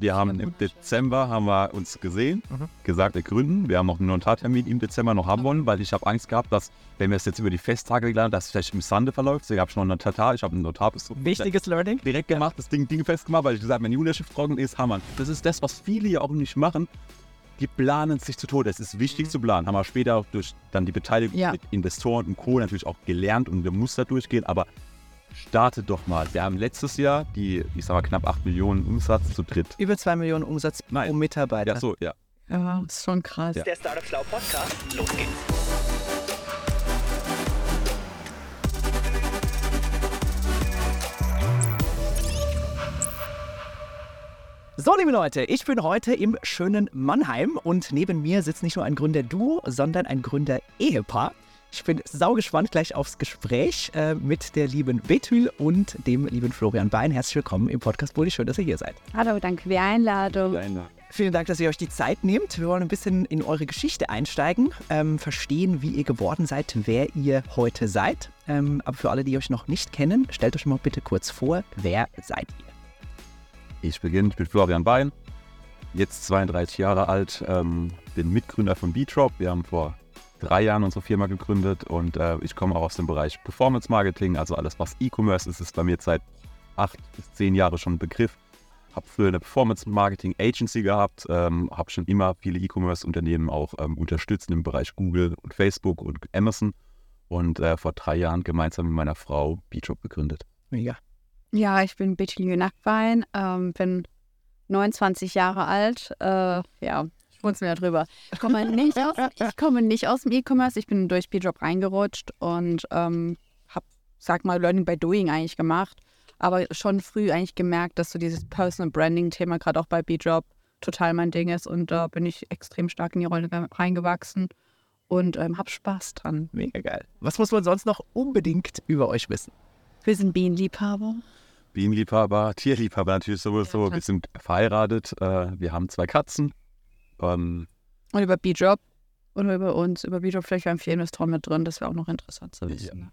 Wir haben im Dezember haben wir uns gesehen, mhm. gesagt, wir gründen. Wir haben noch einen Notartermin im Dezember noch haben wollen, weil ich habe Angst gehabt, dass, wenn wir es jetzt über die Festtage gelernt dass es vielleicht im Sande verläuft. Ich habe schon einen Notar, ich habe einen Notar Wichtiges Learning. Direkt gemacht, das Ding, Ding festgemacht, weil ich gesagt habe, wenn die Unterschrift trocken ist, Hammer. Das ist das, was viele ja auch nicht machen. Die planen sich zu Tode. Es ist wichtig mhm. zu planen. Haben wir später auch durch dann die Beteiligung ja. mit Investoren und Co. natürlich auch gelernt und wir mussten da durchgehen. Aber startet doch mal. Wir haben letztes Jahr die, ich sag mal, knapp 8 Millionen Umsatz zu dritt. Über 2 Millionen Umsatz Nein. pro Mitarbeiter. Ja, so, ja. Ja, ist schon krass. Ja. Der Startup Schlau Podcast, los geht's. So, liebe Leute, ich bin heute im schönen Mannheim und neben mir sitzt nicht nur ein Gründer-Duo, sondern ein Gründer-Ehepaar. Ich bin saugespannt gleich aufs Gespräch äh, mit der lieben Betül und dem lieben Florian Bein. Herzlich willkommen im Podcast Bulli. Schön, dass ihr hier seid. Hallo, danke für die Einladung. Vielen Dank, dass ihr euch die Zeit nehmt. Wir wollen ein bisschen in eure Geschichte einsteigen, ähm, verstehen, wie ihr geworden seid, wer ihr heute seid. Ähm, aber für alle, die euch noch nicht kennen, stellt euch mal bitte kurz vor, wer seid ihr? Ich beginne, ich bin Florian Bein, jetzt 32 Jahre alt, ähm, bin Mitgründer von B-Trop. Wir haben vor drei Jahren unsere Firma gegründet und äh, ich komme auch aus dem Bereich Performance Marketing, also alles, was E-Commerce ist, ist bei mir seit acht bis zehn Jahren schon ein Begriff. Habe früher eine Performance Marketing Agency gehabt, ähm, habe schon immer viele E-Commerce-Unternehmen auch ähm, unterstützt im Bereich Google und Facebook und Amazon und äh, vor drei Jahren gemeinsam mit meiner Frau B-Job gegründet. Mega. Ja, ich bin Betty Nackwein, ähm, bin 29 Jahre alt. Äh, ja, schmunzeln wir drüber. Ich komme nicht aus, ich komme nicht aus dem E-Commerce. Ich bin durch B-Job reingerutscht und ähm, habe, sag mal, Learning by Doing eigentlich gemacht. Aber schon früh eigentlich gemerkt, dass so dieses Personal Branding-Thema gerade auch bei B-Job total mein Ding ist. Und da bin ich extrem stark in die Rolle reingewachsen und ähm, habe Spaß dran. Mega geil. Was muss man sonst noch unbedingt über euch wissen? Wir sind Bienenliebhaber. Bienenliebhaber, Tierliebhaber natürlich sowieso. Ja, wir sind verheiratet. Äh, wir haben zwei Katzen. Ähm, und über B-Job oder über uns, über B-Job vielleicht haben vier Investoren mit drin, das wäre auch noch interessant zu wissen. Ja.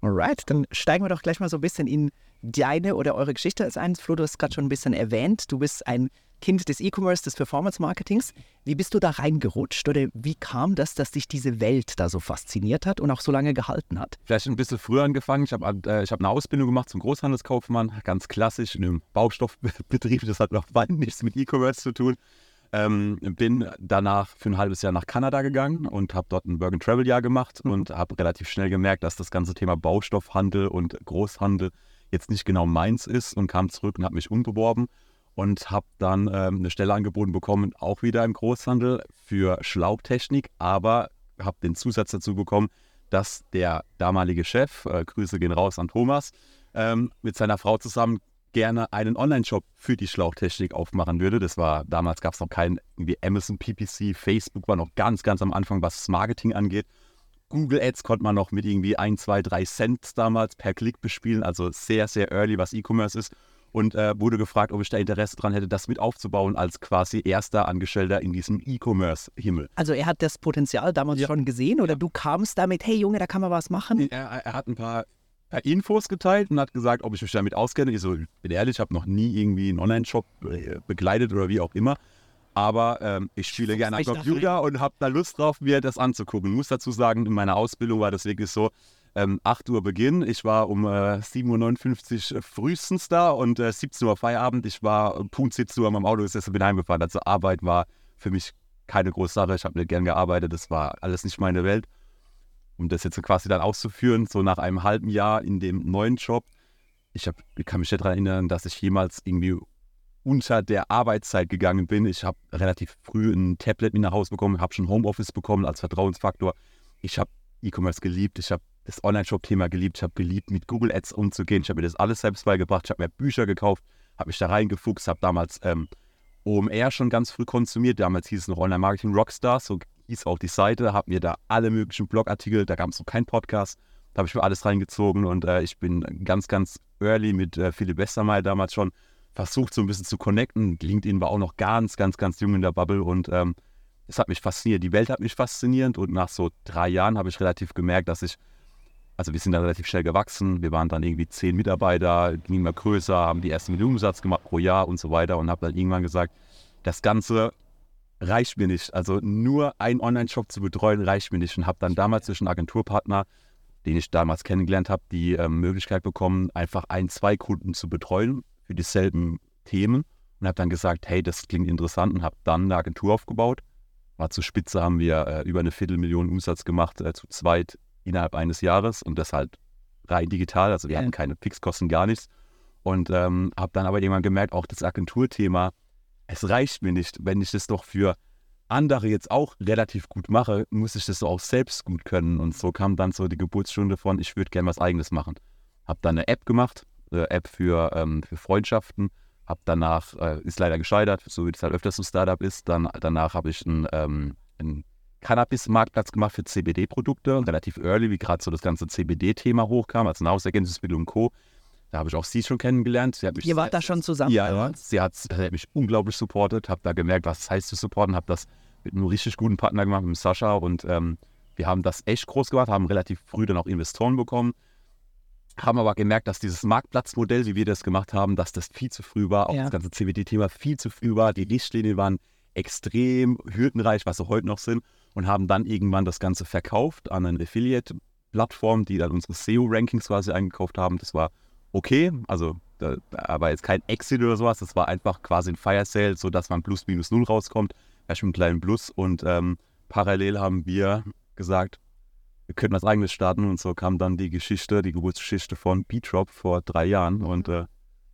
Alright, dann steigen wir doch gleich mal so ein bisschen in deine oder eure Geschichte als eins. Flo, du hast gerade schon ein bisschen erwähnt, du bist ein Kind des E-Commerce, des Performance-Marketings. Wie bist du da reingerutscht oder wie kam das, dass dich diese Welt da so fasziniert hat und auch so lange gehalten hat? Vielleicht ein bisschen früher angefangen. Ich habe äh, hab eine Ausbildung gemacht zum Großhandelskaufmann, ganz klassisch in einem Baustoffbetrieb. Das hat noch weit nichts mit E-Commerce zu tun. Ähm, bin danach für ein halbes Jahr nach Kanada gegangen und habe dort ein Work and Travel Jahr gemacht mhm. und habe relativ schnell gemerkt, dass das ganze Thema Baustoffhandel und Großhandel jetzt nicht genau meins ist und kam zurück und habe mich umbeworben und habe dann ähm, eine Stelle angeboten bekommen, auch wieder im Großhandel für Schlauchtechnik, aber habe den Zusatz dazu bekommen, dass der damalige Chef, äh, Grüße gehen raus an Thomas, ähm, mit seiner Frau zusammen gerne einen Online-Shop für die Schlauchtechnik aufmachen würde. Das war, damals gab es noch kein irgendwie Amazon PPC, Facebook war noch ganz, ganz am Anfang, was das Marketing angeht. Google Ads konnte man noch mit irgendwie 1, 2, 3 Cent damals per Klick bespielen, also sehr, sehr early, was E-Commerce ist. Und äh, wurde gefragt, ob ich da Interesse dran hätte, das mit aufzubauen als quasi erster Angestellter in diesem E-Commerce-Himmel. Also er hat das Potenzial damals ja. schon gesehen oder ja. du kamst damit, hey Junge, da kann man was machen? Er, er hat ein paar Infos geteilt und hat gesagt, ob ich mich damit auskenne. Ich so, bin ehrlich, ich habe noch nie irgendwie einen Online-Shop äh, begleitet oder wie auch immer. Aber ähm, ich spiele gerne am Computer und habe da Lust drauf, mir das anzugucken. Ich muss dazu sagen, in meiner Ausbildung war das wirklich so, ähm, 8 Uhr Beginn, ich war um äh, 7.59 Uhr frühestens da und äh, 17 Uhr Feierabend. Ich war Punkt 17 Uhr am Auto gesessen, bin heimgefahren. Also Arbeit war für mich keine große Sache. Ich habe nicht gern gearbeitet, das war alles nicht meine Welt um das jetzt quasi dann auszuführen, so nach einem halben Jahr in dem neuen Job. Ich, hab, kann mich nicht daran erinnern, dass ich jemals irgendwie unter der Arbeitszeit gegangen bin. Ich habe relativ früh ein Tablet mit nach Hause bekommen, habe schon Homeoffice bekommen als Vertrauensfaktor. Ich habe E-Commerce geliebt, ich habe das Online-Shop-Thema geliebt, ich habe geliebt, mit Google Ads umzugehen. Ich habe mir das alles selbst beigebracht, ich habe mir Bücher gekauft, habe mich da reingefuchst, habe damals ähm, OMR schon ganz früh konsumiert. Damals hieß es noch Online-Marketing Rockstar, so hieß auch die Seite, habe mir da alle möglichen Blogartikel, da gab es noch keinen Podcast, da habe ich mir alles reingezogen und äh, ich bin ganz, ganz early mit äh, Philipp Westermeier damals schon versucht, so ein bisschen zu connecten. LinkedIn war auch noch ganz, ganz, ganz jung in der Bubble und ähm, es hat mich fasziniert. Die Welt hat mich faszinierend und nach so drei Jahren habe ich relativ gemerkt, dass ich Also wir sind dann relativ schnell gewachsen. Wir waren dann irgendwie zehn Mitarbeiter, ging immer größer, haben die ersten Millionen Umsatz gemacht pro Jahr und so weiter und habe dann irgendwann gesagt, das Ganze reicht mir nicht. Also nur einen Online-Shop zu betreuen reicht mir nicht und habe dann damals einen Agenturpartner, den ich damals kennengelernt habe, die ähm, Möglichkeit bekommen, einfach ein, zwei Kunden zu betreuen für dieselben Themen und habe dann gesagt, hey, das klingt interessant und habe dann eine Agentur aufgebaut. War zur Spitze haben wir äh, über eine Viertelmillion Umsatz gemacht, äh, zu zweit innerhalb eines Jahres und das halt rein digital. Also wir hatten keine Fixkosten, gar nichts. Und ähm, habe dann aber irgendwann gemerkt, auch das Agenturthema, es reicht mir nicht, wenn ich das doch für andere jetzt auch relativ gut mache, muss ich das so auch selbst gut können. Und so kam dann so die Geburtsstunde von, ich würde gerne was eigenes machen. Habe dann eine App gemacht, eine App für, ähm, für Freundschaften. Habe danach, äh, ist leider gescheitert, so wie es halt öfters so Startup ist. Dann, danach habe ich einen, ähm, einen Cannabis-Marktplatz gemacht für CBD-Produkte, relativ early, wie gerade so das ganze CBD-Thema hochkam, als Nahrungsergänzungsmittel und Co. Da habe ich auch sie schon kennengelernt. Sie hat mich Ihr wart da schon zusammen? Ja, ja. Sie hat, sie hat mich unglaublich supportet, habe da gemerkt, was es heißt zu supporten, habe das mit einem richtig guten Partner gemacht, mit Sascha und ähm, wir haben das echt groß gemacht, haben relativ früh dann auch Investoren bekommen, haben aber gemerkt, dass dieses Marktplatzmodell, wie wir das gemacht haben, dass das viel zu früh war, auch Ja. das ganze CBD-Thema viel zu früh war, die Richtlinien waren extrem hürdenreich, was sie heute noch sind und haben dann irgendwann das Ganze verkauft an eine Affiliate-Plattform, die dann unsere SEO-Rankings quasi eingekauft haben. Das war okay, also da, war jetzt kein Exit oder sowas, das war einfach quasi ein Fire Sale, sodass man plus minus null rauskommt, vielleicht mit einem kleinen Plus und ähm, parallel haben wir gesagt, wir könnten was eigenes starten. Und so kam dann die Geschichte, die Geburtsgeschichte von Beatrop vor drei Jahren. Und äh,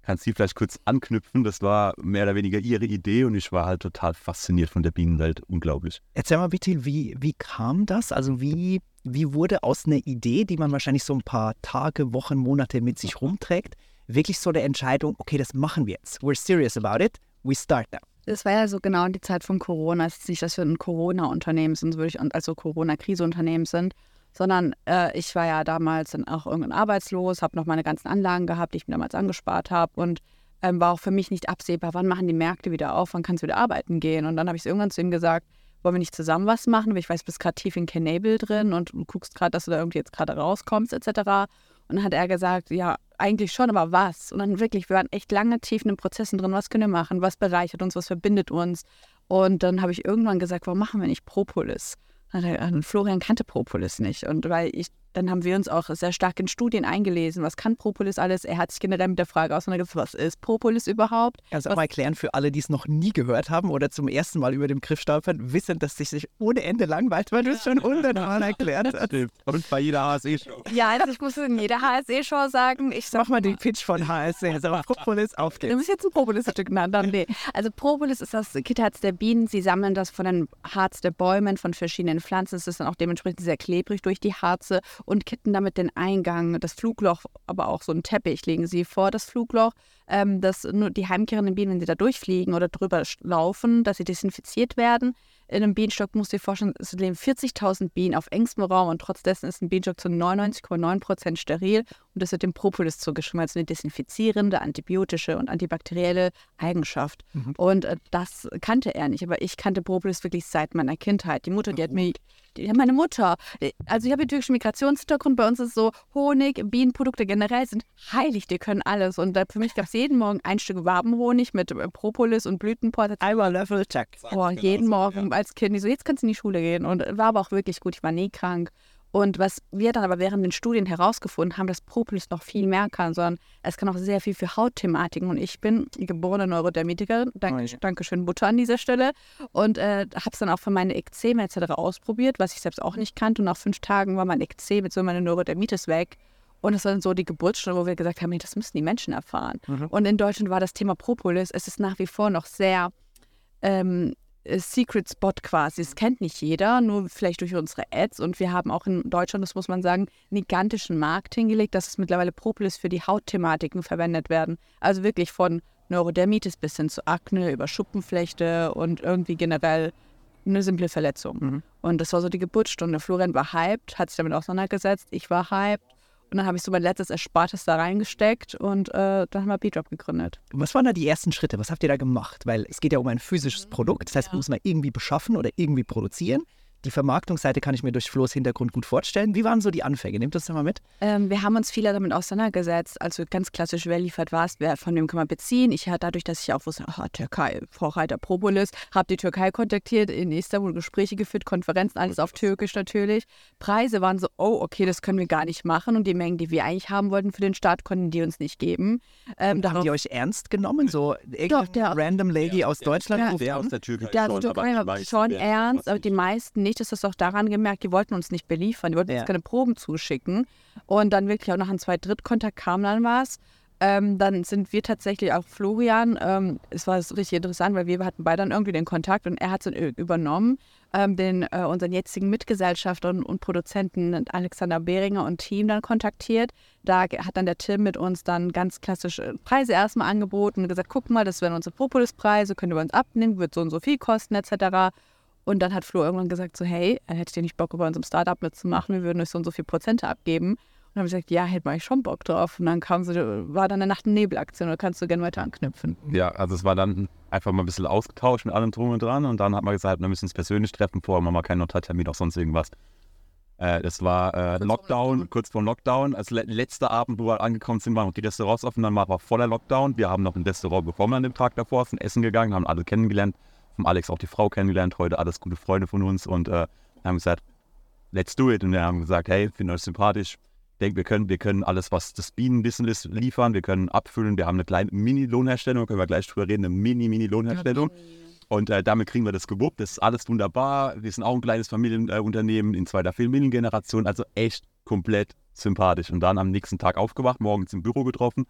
kannst sie vielleicht kurz anknüpfen, das war mehr oder weniger ihre Idee und ich war halt total fasziniert von der Bienenwelt, unglaublich. Erzähl mal bitte, wie, wie kam das? Also wie, wie wurde aus einer Idee, die man wahrscheinlich so ein paar Tage, Wochen, Monate mit sich rumträgt, wirklich so der Entscheidung, okay, das machen wir jetzt. We're serious about it. We start now. Das war ja so genau die Zeit von Corona. Es ist nicht, dass wir ein Corona-Unternehmen sind, also Corona-Krise-Unternehmen sind, sondern äh, ich war ja damals dann auch irgendwann arbeitslos, habe noch meine ganzen Anlagen gehabt, die ich mir damals angespart habe und ähm, war auch für mich nicht absehbar, wann machen die Märkte wieder auf, wann kannst du wieder arbeiten gehen. Und dann habe ich irgendwann zu ihm gesagt, wollen wir nicht zusammen was machen? Weil ich weiß, du bist gerade tief in Canable drin und du guckst gerade, dass du da irgendwie jetzt gerade rauskommst, etc. Und dann hat er gesagt, ja, eigentlich schon, aber was? Und dann wirklich, wir waren echt lange tief in den Prozessen drin, was können wir machen, was bereichert uns, was verbindet uns. Und dann habe ich irgendwann gesagt, warum machen wir nicht Propolis? Äh, Florian kannte Propolis nicht. Und weil ich, dann haben wir uns auch sehr stark in Studien eingelesen, was kann Propolis alles? Er hat sich generell mit der Frage auseinandergesetzt, was ist Propolis überhaupt? Also auch mal erklären für alle, die es noch nie gehört haben oder zum ersten Mal über den Begriff stolpern, wissen, dass sich sich ohne Ende langweilt, weil du es schon hundertmal erklärt hast. Und bei jeder HSE-Show. Ja, also ich muss in jeder HSE-Show sagen, ich sag Mach mal den Pitch von HSC. Also Propolis, auf Du geht's. bist jetzt ein Propolis-Stück genannt. Dann, nee. Also Propolis ist das Kitterharz der Bienen. Sie sammeln das von den Harz der Bäumen, von verschiedenen Pflanzen. Es ist dann auch dementsprechend sehr klebrig durch die Harze und kitten damit den Eingang, das Flugloch, aber auch so einen Teppich legen sie vor das Flugloch, ähm, dass nur die heimkehrenden Bienen, wenn sie da durchfliegen oder drüber laufen, dass sie desinfiziert werden. In einem Bienenstock musst du dir vorstellen, es leben 40.000 Bienen auf engstem Raum und trotz dessen ist ein Bienenstock zu 99,9 Prozent steril und das wird dem Propolis zugeschrieben als eine desinfizierende, antibiotische und antibakterielle Eigenschaft. Und äh, das kannte er nicht, aber ich kannte Propolis wirklich seit meiner Kindheit. Die Mutter, die hat mir, die, ja, meine Mutter, äh, also ich habe ja türkischen Migrationshintergrund, bei uns ist so Honig, Bienenprodukte generell sind heilig, die können alles. Und äh, für mich gab es jeden Morgen ein Stück Wabenhonig mit äh, Propolis und Blütenport. Einmal Level, check. Oh, jeden Morgen als Kind. Ich so, jetzt kannst du in die Schule gehen. Und war aber auch wirklich gut. Ich war nie krank. Und was wir dann aber während den Studien herausgefunden haben, dass Propolis noch viel mehr kann, sondern es kann auch sehr viel für Hautthematiken. Und ich bin geborene Neurodermitikerin. Danke, Oh ja. Dankeschön, Butter an dieser Stelle. Und äh, habe es dann auch für meine Ekzeme etc. ausprobiert, was ich selbst auch nicht kannte. Und nach fünf Tagen war mein Ekzem mit so meine Neurodermitis weg. Und das war dann so die Geburtsstunde, wo wir gesagt haben, nee, das müssen die Menschen erfahren. Und in Deutschland war das Thema Propolis, es ist nach wie vor noch sehr ähm, äh, Secret Spot quasi. Es kennt nicht jeder, nur vielleicht durch unsere Ads. Und wir haben auch in Deutschland, das muss man sagen, einen gigantischen Markt hingelegt, dass es mittlerweile Propolis für die Hautthematiken verwendet werden. Also wirklich von Neurodermitis bis hin zu Akne, über Schuppenflechte und irgendwie generell eine simple Verletzung. Und das war so die Geburtsstunde. Florian war hyped, hat sich damit auseinandergesetzt. Ich war hyped. Und dann habe ich so mein letztes Erspartes da reingesteckt und äh, dann haben wir B-Drop gegründet. Was waren da die ersten Schritte? Was habt ihr da gemacht? Weil es geht ja um ein physisches Produkt. Das heißt, Ja. muss man irgendwie beschaffen oder irgendwie produzieren. Die Vermarktungsseite kann ich mir durch Flo's Hintergrund gut vorstellen. Wie waren so die Anfänge? Nehmt das doch mal mit. Ähm, wir haben uns viel damit auseinandergesetzt. Also ganz klassisch, wer liefert was, wer von dem kann man beziehen. Ich hatte dadurch, dass ich auch wusste, aha, Türkei, Frau Reiter Propolis, habe die Türkei kontaktiert, in Istanbul Gespräche geführt, Konferenzen, alles auf Türkisch natürlich. Preise waren so, oh, okay, das können wir gar nicht machen. Und die Mengen, die wir eigentlich haben wollten für den Start, konnten die uns nicht geben. Ähm, haben die euch ernst genommen? So Doch, der, random Lady aus Deutschland? Der, der aus der Türkei Der schon, aber Türkei meisten schon ernst, aber die nicht. meisten nicht. Das ist auch daran gemerkt, die wollten uns nicht beliefern, die wollten Ja. uns keine Proben zuschicken. Und dann wirklich auch nach einem Zweit-Dritt-Kontakt kam dann was. Ähm, dann sind wir tatsächlich auch Florian. Ähm, es war richtig interessant, weil wir hatten beide dann irgendwie den Kontakt und er hat es dann übernommen. Ähm, den äh, unseren jetzigen Mitgesellschafter und, und Produzenten Alexander Behringer und Team dann kontaktiert. Da hat dann der Tim mit uns dann ganz klassisch äh, Preise erstmal angeboten und gesagt, guck mal, das wären unsere Propolis-Preise, ihr bei uns abnehmen, wird so und so viel kosten etc. Und dann hat Flo irgendwann gesagt so, hey, äh, hättet ihr nicht Bock, bei unserem Startup mitzumachen? Wir würden euch so und so viel Prozente abgeben. Und dann habe ich gesagt, ja, hätte ich schon Bock drauf. Und dann kam so, war dann eine Nacht- und Nebelaktion. Da kannst du gerne weiter anknüpfen. Ja, also es war dann einfach mal ein bisschen ausgetauscht mit allem drum und dran und dann hat man gesagt, wir müssen uns persönlich treffen, vorher machen wir keinen Notartermin, auch sonst irgendwas. Äh, das war äh, Lockdown, kurz vor Lockdown. Als le letzter Abend, wo wir angekommen sind, waren noch die Restaurants offen, dann war voller Lockdown. Wir haben noch ein Restaurant bekommen an dem Tag davor, sind essen gegangen, haben alle kennengelernt, vom Alex auch die Frau kennengelernt, heute alles gute Freunde von uns und äh, haben gesagt, let's do it. Und wir haben gesagt, hey, finde euch sympathisch. Ich denke, wir können, wir können alles, was das Bienenwissen ist, liefern. Wir können abfüllen. Wir haben eine kleine Mini-Lohnherstellung, können wir gleich drüber reden, eine Mini-Mini-Lohnherstellung. Und äh, damit kriegen wir das gewuppt. Das ist alles wunderbar. Wir sind auch ein kleines Familienunternehmen in zweiter Familiengeneration. Also echt komplett sympathisch. Und dann am nächsten Tag aufgewacht, morgens im Büro getroffen.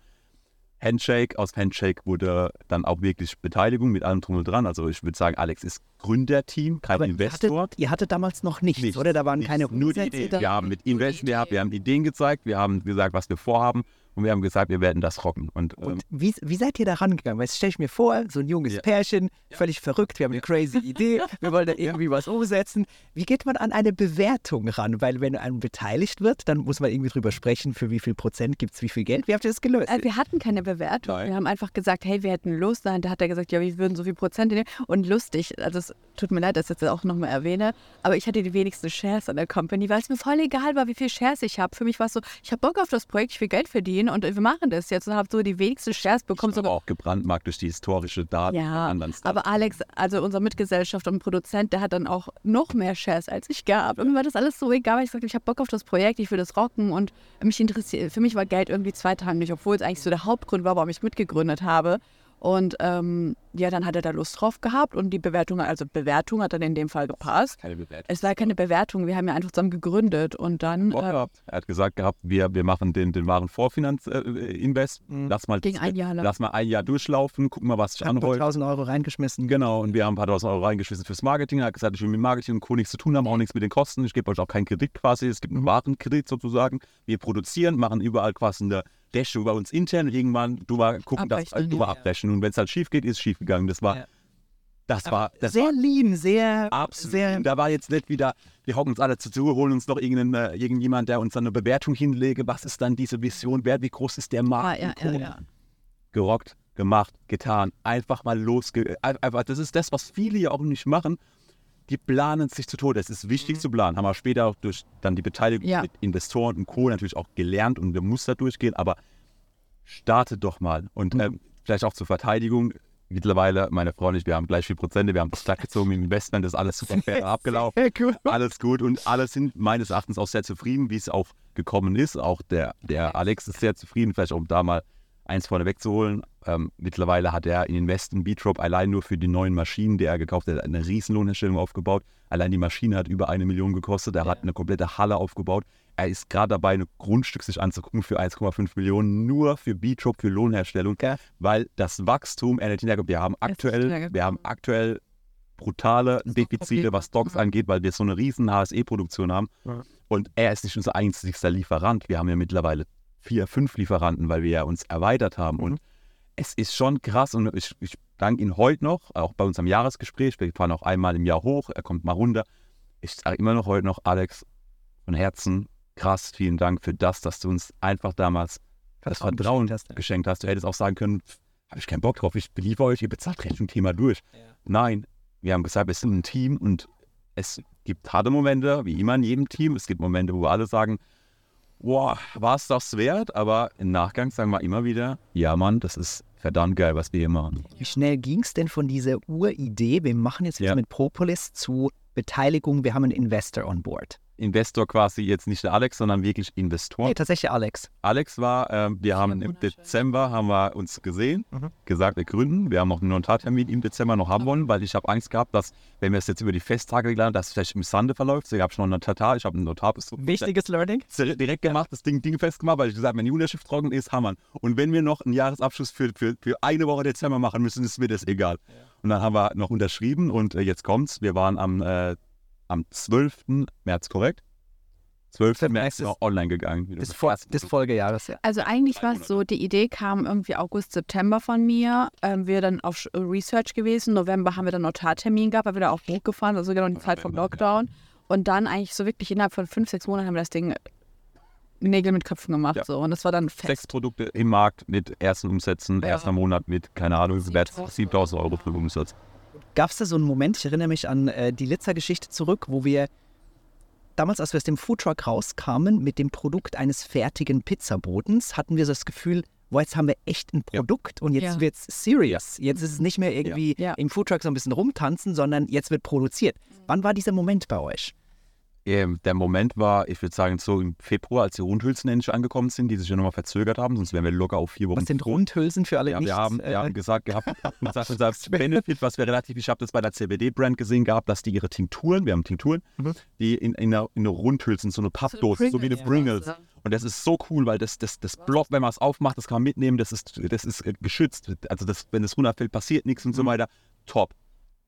Handshake. Aus Handshake wurde dann auch wirklich Beteiligung mit allem drum und dran. Also ich würde sagen, Alex ist Gründerteam, kein Aber ihr Investor. hattet, ihr hattet damals noch nichts, Nichts, oder? Da waren Nichts, keine nur die Umsätze Idee. Wir haben mit Invest, wir haben Ideen gezeigt, wir haben gesagt, was wir vorhaben und wir haben gesagt, wir werden das rocken. Und, ähm, Und wie, wie seid ihr da rangegangen? Weil jetzt stelle ich mir vor, so ein junges Ja. Pärchen, völlig verrückt, wir haben eine crazy Idee, wir wollen da irgendwie was umsetzen. Wie geht man an eine Bewertung ran? Weil wenn einem beteiligt wird, dann muss man irgendwie drüber sprechen, für wie viel Prozent gibt es wie viel Geld. Wie habt ihr das gelöst? Äh, wir hatten keine Bewertung. Nein. Wir haben einfach gesagt, hey, wir hätten Lust. Dann hat er gesagt, ja, wir würden so viel Prozent nehmen. Und lustig, also es tut mir leid, dass ich das jetzt auch nochmal erwähne, aber ich hatte die wenigsten Shares an der Company, weil es mir voll egal war, wie viel Shares ich habe. Für mich war es so, ich habe Bock auf das Projekt, ich will Geld verdienen und wir machen das jetzt und habe so die wenigsten Shares bekommen. aber Sogar auch gebrandmarkt durch die historische Daten ja, aber Alex, also unser Mitgesellschafter und Produzent, der hat dann auch noch mehr Shares als ich gehabt. Und mir war das alles so egal, weil ich sagte, ich habe Bock auf das Projekt, ich will das rocken und mich interessiert, für mich war Geld irgendwie zweitrangig, obwohl es eigentlich so der Hauptgrund war, warum ich mitgegründet habe. Und ähm, ja, dann hat er da Lust drauf gehabt und die Bewertung, also Bewertung hat dann in dem Fall gepasst. keine Bewertung. Es war keine Bewertung, wir haben ja einfach zusammen gegründet und dann Bock äh, gehabt. Er hat gesagt gehabt, wir, wir machen den, den wahren Vorfinanz äh, Invest. Lass mal Ging ein Jahr lang. lass mal ein Jahr durchlaufen, gucken mal, was sich Ich habe anrollt. 1000 Euro reingeschmissen. Genau, und wir haben ein paar tausend Euro reingeschmissen fürs Marketing. Er hat gesagt, ich will mit Marketing und Co. nichts zu tun haben, auch nichts mit den Kosten. Ich gebe euch auch keinen Kredit quasi. Es gibt einen Warenkredit sozusagen. Wir produzieren, machen überall quasi eine Rechnung bei uns intern. Irgendwann, du mal gucken, dass du mal ja. abrechnen. Und wenn es halt schief geht, ist es schief gegangen. Das war, Ja. das war, das sehr war lean, sehr, Absolut. sehr Da war jetzt nicht wieder, wir hocken uns alle zu, holen uns noch irgendeinen, äh, irgendjemand, der uns dann eine Bewertung hinlege. Was ist dann diese Vision wert? Wie groß ist der ah, Markt? Co. ja, ja. Gerockt, gemacht, getan. Einfach mal losge... ein- Einfach, das ist das, was viele ja auch nicht machen. Die planen sich zu Tode. Es ist wichtig zu planen. Haben wir später auch durch dann die Beteiligung Ja. mit Investoren und Co. natürlich auch gelernt und wir mussten da durchgehen. Aber startet doch mal. Und ähm, vielleicht auch zur Verteidigung. Mittlerweile, meine Frau und ich, wir haben gleich viel Prozente, wir haben das Tag gezogen im Investment, das ist alles super fair abgelaufen. Cool. Alles gut und alle sind meines Erachtens auch sehr zufrieden, wie es auch gekommen ist. Auch der, der Alex ist sehr zufrieden, vielleicht auch um da mal eins vorne wegzuholen. Ähm, mittlerweile hat er in Investen B-Drop allein nur für die neuen Maschinen, die er gekauft hat, eine Riesenlohnherstellung aufgebaut. Allein die Maschine hat über eine Million gekostet. Er hat eine komplette Halle aufgebaut. Er ist gerade dabei, ein Grundstück sich anzugucken für 1,5 Millionen, nur für B-Drop, für Lohnherstellung, Geil. weil das Wachstum, er hinterkommt. Wir haben aktuell, wir haben aktuell brutale Defizite, was Stocks Mhm. angeht, weil wir so eine riesen HSE-Produktion haben. Ja. Und er ist nicht unser einzigster Lieferant. Wir haben ja mittlerweile vier, fünf Lieferanten, weil wir ja uns erweitert haben. Und es ist schon krass und ich, ich danke ihm heute noch, auch bei unserem Jahresgespräch. Wir fahren auch einmal im Jahr hoch, er kommt mal runter. Ich sage immer noch heute noch, Alex, von Herzen, krass, vielen Dank für das, dass du uns einfach damals das Vertrauen geschenkt hast, ja. geschenkt hast. Du hättest auch sagen können, habe ich keinen Bock drauf, ich beliefer euch, ihr bezahlt Rechnung, Thema durch. Nein, wir haben gesagt, wir sind ein Team und es gibt harte Momente, wie immer in jedem Team. Es gibt Momente, wo alle sagen, boah, war es das wert? Aber im Nachgang sagen wir immer wieder, ja Mann, das ist verdammt geil, was wir hier machen. Wie schnell ging es denn von dieser Uridee, wir machen jetzt was Ja. mit Propolis, zu Beteiligung, wir haben einen Investor on board? Investor quasi jetzt nicht der Alex, sondern wirklich Investor. Hey, tatsächlich Alex. Alex war, ähm, wir haben im. Dezember haben wir uns gesehen, Mhm. gesagt, wir gründen. Wir haben noch einen Notartermin im Dezember noch haben wollen, weil ich habe Angst gehabt, dass, wenn wir es jetzt über die Festtage gelernt dass es vielleicht im Sande verläuft. So, ich habe schon einen Notar, ich habe einen Notarbesuch. Wichtiges Learning. direkt gemacht, das Ding, Ding festgemacht, weil ich gesagt habe, wenn die Unterschrift trocken ist, Hammer. Und wenn wir noch einen Jahresabschluss für, für, für eine Woche Dezember machen müssen, ist mir das egal. Und dann haben wir noch unterschrieben und äh, jetzt kommt's. Wir waren am, äh, am 12. März, korrekt? 12. März März ist- noch online gegangen. Des, Vor des Folgejahres, ja. Also eigentlich war es so, die Idee kam irgendwie August, September von mir. Ähm, wir dann auf Sch- Research gewesen. November haben wir dann Notartermin gehabt, weil wir da auch hochgefahren, also genau die Zeit vom Lockdown. Und dann eigentlich so wirklich innerhalb von fünf, sechs Monaten haben wir das Ding Nägel mit Köpfen gemacht. Ja. So. Und das war dann fest. Sechs Produkte im Markt mit ersten Umsätzen, Ja. erster Monat mit, keine Ahnung, wert 7000 Euro pro Umsatz. Gab es da so einen Moment, ich erinnere mich an äh, die Litzer-Geschichte zurück, wo wir damals, als wir aus dem Foodtruck rauskamen, mit dem Produkt eines fertigen Pizzabotens, hatten wir so das Gefühl, boah, jetzt haben wir echt ein Ja. Produkt und jetzt Ja. wird's serious. Jetzt ist es nicht mehr irgendwie Ja. im Foodtruck so ein bisschen rumtanzen, sondern jetzt wird produziert. Wann war dieser Moment bei euch? Ähm, der Moment war, ich würde sagen, so im Februar, als die Rundhülsen endlich angekommen sind, die sich ja nochmal verzögert haben, sonst wären wir locker auf vier Wochen. Was sind. Rundhülsen für alle Ja, nicht? wir haben, äh, wir haben gesagt gehabt, unser, unser Benefit, was wir relativ, ich habe das bei der CBD-Brand gesehen gehabt, dass die ihre Tinkturen, wir haben Tinkturen, Mhm. die in, in, einer, in einer Rundhülsen, so eine Pappdose, so wie eine Pringles, ja. Und das ist so cool, weil das, das, das Block, wenn man es aufmacht, das kann man mitnehmen, das ist, das ist äh, geschützt. Also das, wenn es runterfällt, passiert nichts und so Mhm. weiter. Top.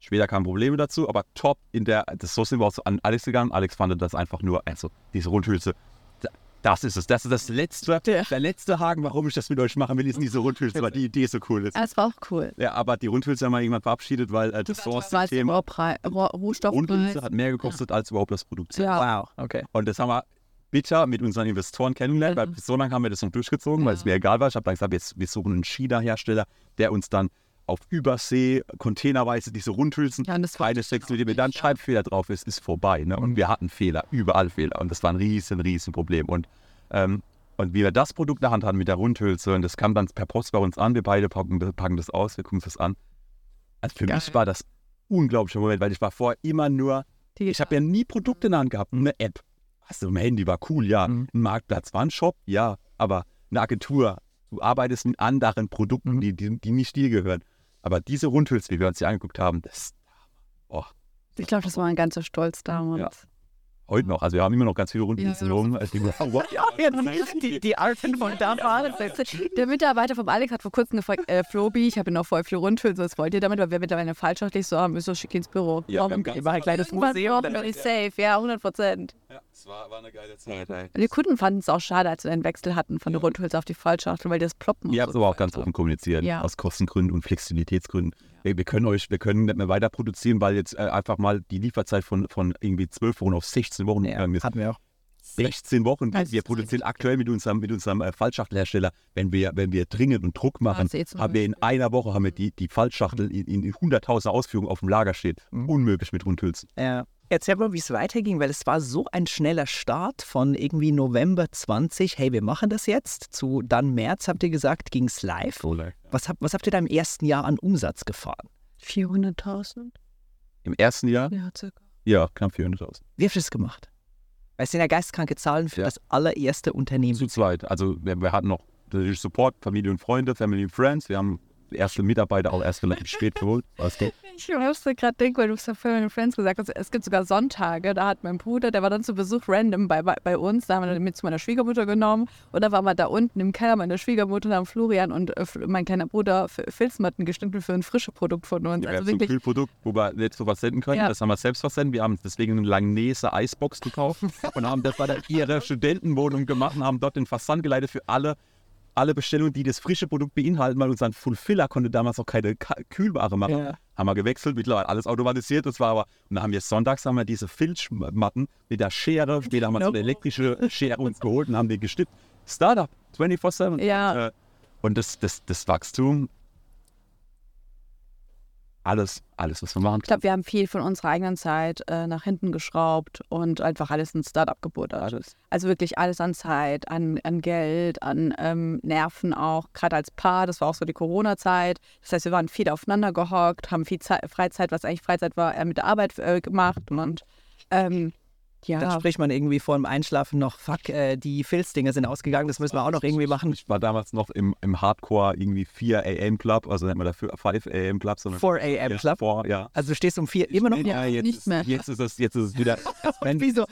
Später kamen Probleme dazu, aber top in der, das so sind wir auch so an Alex gegangen. Alex fand das einfach nur, also diese Rundhülse, da- das ist es. Das ist das letzte, Ja. der letzte Haken, warum ich das mit euch machen will, ist diese Rundhülse, weil die Idee so cool ist. Ja, Das war auch cool. Ja, aber die Rundhülse haben wir irgendwann verabschiedet, weil äh, das Source-System. Rundhülse hat mehr gekostet als überhaupt das Produkt. Ja. wow, okay. Und das haben wir bitter mit unseren Investoren kennengelernt, weil Ja. bis so lange haben wir das noch durchgezogen, weil es Ja. mir egal war. Ich habe dann gesagt, jetzt, wir suchen einen China-Hersteller, der uns dann auf Übersee containerweise diese Rundhülsen, Ja, das war keine 6 mm, dann Schreibfehler drauf ist, ist vorbei. Ne? Und wir hatten Fehler, überall Fehler. Und das war ein riesen, riesen Problem. Und, ähm, und wie wir das Produkt in der Hand hatten mit der Rundhülse, und das kam dann per Post bei uns an, wir beide packen, packen das aus, wir gucken uns das an. Also für mich Geil. war das ein unglaublicher Moment, weil ich war vorher immer nur Die- ich habe ja nie Produkte in der Hand gehabt. Eine App. Hast du im Handy, war cool, ja. Mhm. Ein Marktplatz war ein Shop, ja. Aber eine Agentur, du arbeitest mit anderen Produkten, Mhm. die, die, die nicht dir gehören. Aber diese Rundhülse, wie wir uns die angeguckt haben, das oh, Ich glaube, das war ein ganzer Stolz damals. Ja. heute noch. Also wir haben immer noch ganz viele Rundhülsen Ja, rum. Also, wow. Ja, die, die Arten von damals. Der Mitarbeiter vom Alex hat vor kurzem gefragt, äh, Flobi, ich habe noch voll viel Rundhülse, was wollt ihr damit? Weil wir mittlerweile falschaftlich so haben, wir so schick ins Büro. Ja, wir haben Immer ein kleines Museum. wir nicht safe, ja, 100 Prozent. Ja, es war, war eine geile Zeit. Die Kunden fanden es auch schade, als wir den Wechsel hatten von der Rundhülse auf die Fallschachtel, weil die das Ploppen Ihr habt so aber auch ganz offen kommuniziert, Ja. aus Kostengründen und Flexibilitätsgründen. Wir, wir können euch, wir können nicht mehr weiter produzieren, weil jetzt äh, einfach mal die Lieferzeit von, von irgendwie 12 Wochen auf 16 Wochen gegangen ist. hatten wir auch. 16 Wochen. Also, wir produzieren aktuell mit unserem, mit unserem äh, Fallschachtelhersteller, wenn wir, wenn wir dringend und Druck machen, jetzt haben wir in einer Woche haben wir die, die Fallschachtel in, in 100.000 Ausführungen auf dem Lager stehen. Mhm. Unmöglich mit Rundhülsen. Ja. Erzähl mal, wie es weiterging, weil es war so ein schneller Start von irgendwie November 20, hey, wir machen das jetzt, zu dann März, habt ihr gesagt, ging es live. Was, habt, was habt ihr da im ersten Jahr an Umsatz gefahren? 400.000? Im ersten Jahr, Ja, circa. ja, knapp 400.000. Wie habt ihr das gemacht? Weil es sind ja geistkranke Zahlen für Ja. das allererste Unternehmen. Zu zweit. Also wir, wir hatten noch natürlich Support, Familie und Freunde, Family and Friends. Wir haben erste Mitarbeiter auch erst relativ spät geholt. Weißt du? Ich musste gerade denken, weil du es ja Family and Friends gesagt hast, es gibt sogar Sonntage, da hat mein Bruder, der war dann zu Besuch random bei, bei, bei uns, da haben wir mit zu meiner Schwiegermutter genommen und da waren wir da unten im Keller meiner Schwiegermutter, da haben Florian und äh, mein kleiner Bruder Filzmatten geschnitten für ein frisches Produkt von uns. Wir Also so ein wirklich, Kühlprodukt, wo wir nicht so was senden können. Ja. Das haben wir selbst versenden. Wir haben deswegen eine Langnese Eisbox gekauft und haben das bei der ihrer Studentenwohnung gemacht und haben dort den Versand geleitet für alle, alle Bestellungen, die das frische Produkt beinhalten, weil unser Fulfiller konnte damals auch keine Ka Kühlware machen. Ja. Haben wir gewechselt, mittlerweile alles automatisiert. Das war aber, und dann haben wir sonntags haben wir diese Filzmatten mit der Schere, später haben wir so eine elektrische Schere uns geholt und haben die gestippt. Startup, 24-7. Ja. Äh, Und das, das, das Wachstum alles, alles, was wir machen. Ich glaube, wir haben viel von unserer eigenen Zeit äh, nach hinten geschraubt und einfach alles in Startup gebuttert. Alles. Also wirklich alles an Zeit, an, an Geld, an ähm, Nerven auch. Gerade als Paar, das war auch so die Corona-Zeit. Das heißt, wir waren viel aufeinander gehockt, haben viel Zei- Freizeit, was eigentlich Freizeit war, äh, mit der Arbeit äh, gemacht und ähm, Dann ja, spricht man irgendwie vor dem Einschlafen noch, fuck, äh, die Filzdinger sind ausgegangen, das müssen wir auch noch irgendwie machen. Ich war damals noch im, im Hardcore irgendwie 4 AM Club, also nennt man dafür 5 AM Club, sondern 4 AM Club. 4, ja. Also du stehst um vier immer noch. ja, jetzt, nicht mehr. jetzt ist es, jetzt ist es wieder. Wieso?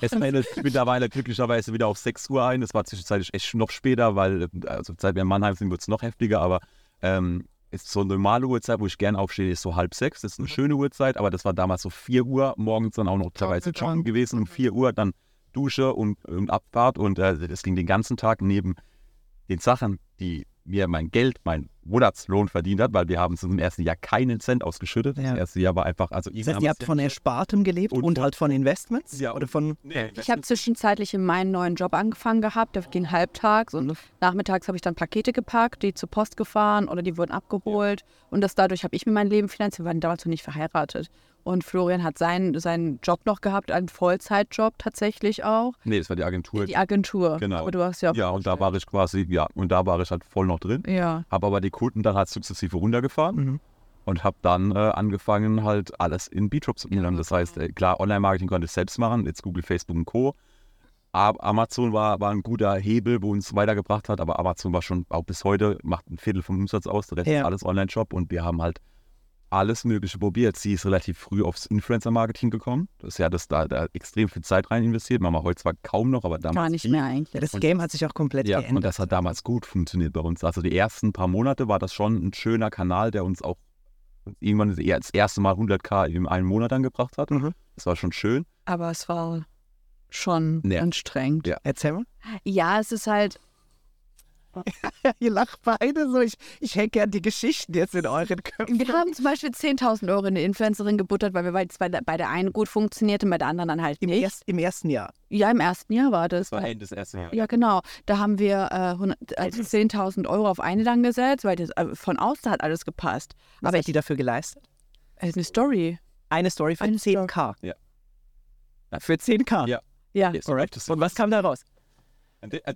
es pendelt mittlerweile glücklicherweise wieder auf 6 Uhr ein. Das war zwischenzeitlich echt noch später, weil also seit wir in Mannheim sind, wird es noch heftiger, aber ähm, ist so eine normale Uhrzeit, wo ich gern aufstehe, ist so halb sechs. Das ist eine schöne Uhrzeit, aber das war damals so 4 Uhr, morgens dann auch noch teilweise joggen gewesen. Um 4 Uhr dann Dusche und, und Abfahrt und äh, das ging den ganzen Tag neben den Sachen, die mir mein Geld, mein Monatslohn verdient hat, weil wir haben im ersten Jahr keinen Cent ausgeschüttet. Ja. Das erste Jahr war einfach, also Das heißt, ihr habt von Erspartem gelebt und, Und halt von Investments? Ja, Oder von. Nee, Ich habe zwischenzeitlich in meinen neuen Job angefangen gehabt. Der ging halbtags und nachmittags habe ich dann Pakete gepackt, die zur Post gefahren oder die wurden abgeholt. Und das dadurch habe ich mir mein Leben finanziert. Wir waren damals noch nicht verheiratet. Und Florian hat seinen, seinen Job noch gehabt, einen Vollzeitjob tatsächlich auch. Nee, das war die Agentur. Die Agentur. Genau. Aber du hast ja auch. ja, und da war ich quasi, ja, und da war ich halt voll noch drin. Ja. Habe aber die Kunden dann halt sukzessive runtergefahren Mhm. und habe dann äh, angefangen, halt alles in B-Drop zu ändern. Das heißt, äh, klar, Online-Marketing konnte ich selbst machen, jetzt Google, Facebook und Co. Aber Amazon war, war ein guter Hebel, wo uns weitergebracht hat, aber Amazon war schon auch bis heute, macht ein Viertel vom Umsatz aus, der Rest Ja. ist alles Online-Shop und wir haben halt alles Mögliche probiert. Sie ist relativ früh aufs Influencer-Marketing gekommen. Das ist ja das da, da extrem viel Zeit rein investiert. Machen wir heute zwar kaum noch, aber damals Gar nicht viel. mehr eigentlich. Das Und- Game hat sich auch komplett Ja, geändert. und das hat damals gut funktioniert bei uns. Also die ersten paar Monate war das schon ein schöner Kanal, der uns auch irgendwann eher das erste Mal 100k in einem Monat angebracht hat. Mhm. Das war schon schön. Aber es war schon Ja. anstrengend. Ja. Erzähl mal. Ja, es ist halt. Ihr lacht beide so. Ich, ich hätte gern die Geschichten jetzt in euren Köpfen. Wir haben zum Beispiel 10.000 Euro in eine Influencerin gebuttert, weil wir bei, bei, der, einen gut funktioniert und bei der anderen dann halt Im, nicht. erst, Im ersten Jahr. Ja, im ersten Jahr war das. Ende des ersten Jahres. Ja, genau. Da haben wir äh, 100 also 10.000 Euro auf eine dann gesetzt, weil das, äh, von außen hat alles gepasst. Was Aber hat die dafür geleistet? eine Story. Eine Story für Eine 10k. Ja. Für 10k. Ja. Ja. Yes. Alright. Und was kam da raus?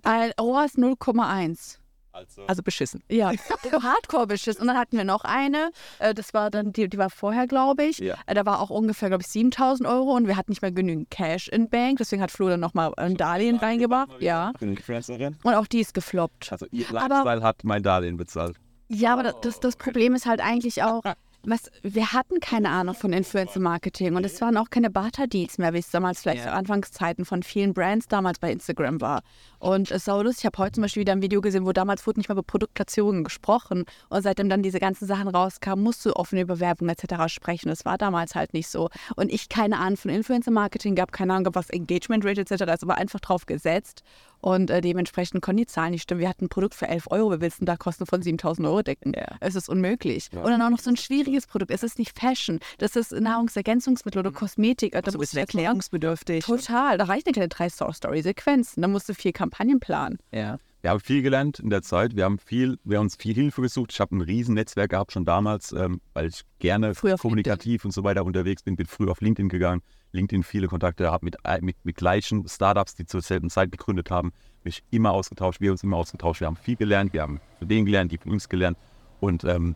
Ein ROAS 0,1. Also, Also beschissen. Ja, hardcore beschissen. Und dann hatten wir noch eine, äh, das war dann, die, die war vorher, glaube ich. Ja. Äh, Da war auch ungefähr, glaube ich, 7000 Euro und wir hatten nicht mehr genügend Cash in Bank. Deswegen hat Flo dann nochmal ein Darlehen reingebracht. Ja. Und auch die ist gefloppt. Also ihr Aber- Lifestyle hat mein Darlehen bezahlt. Ja, aber das, das Problem ist halt eigentlich auch, was, wir hatten keine Ahnung von Influencer-Marketing und es waren auch keine Barter-Deals mehr, wie es damals vielleicht zu Anfangszeiten von vielen Brands damals bei Instagram war. Und es ist auch lustig, ich habe heute zum Beispiel wieder ein Video gesehen, wo damals wurde nicht mehr über Produktplatzierungen gesprochen und seitdem dann diese ganzen Sachen rauskamen, musst du offen über Werbung etc. sprechen. Das war damals halt nicht so. Und ich keine Ahnung von Influencer-Marketing gab, keine Ahnung, was Engagement Rate etc. ist, aber einfach drauf gesetzt und äh, dementsprechend konnten die Zahlen nicht stimmen. Wir hatten ein Produkt für 11 Euro, wir willst da Kosten von 7000 Euro decken? Es ist unmöglich. Und dann auch noch so ein schwieriges Produkt. Es ist nicht Fashion, das ist Nahrungsergänzungsmittel oder Kosmetik. Da Also ist erklärungsbedürftig. Total, da reicht eine kleine 3-Story-Sequenz. Da musst du vier Kampagnen planen. Ja. Wir haben viel gelernt in der Zeit. Wir haben viel, wir haben uns viel Hilfe gesucht. Ich habe ein riesen Netzwerk gehabt schon damals, ähm, weil ich gerne kommunikativ und so weiter unterwegs bin. Bin früh auf LinkedIn gegangen, LinkedIn viele Kontakte, habe mit, äh, mit, mit gleichen Startups, die zur selben Zeit gegründet haben, mich immer ausgetauscht. Wir haben uns immer ausgetauscht. Wir haben viel gelernt. Wir haben von denen gelernt, die von uns gelernt. Und ähm,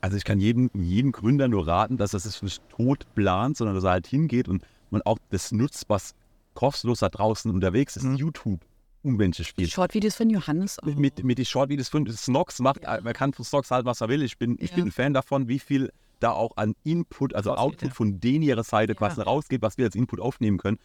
also ich kann jedem, jedem Gründer nur raten, dass er es nicht tot plant, sondern dass er halt hingeht und man auch das nutzt, was kostenlos da draußen unterwegs ist. YouTube unmenschlich viel. Short-Videos von Johannes auch. Mit, mit, mit den Short-Videos von Snox macht, äh, man kann von Snox halten, was er will. Ich bin, ich Ja. bin ein Fan davon, wie viel da auch an Input, also Rausgeht, Output ja. von denen ihrer Seite Ja. quasi rausgeht, was wir als Input aufnehmen können.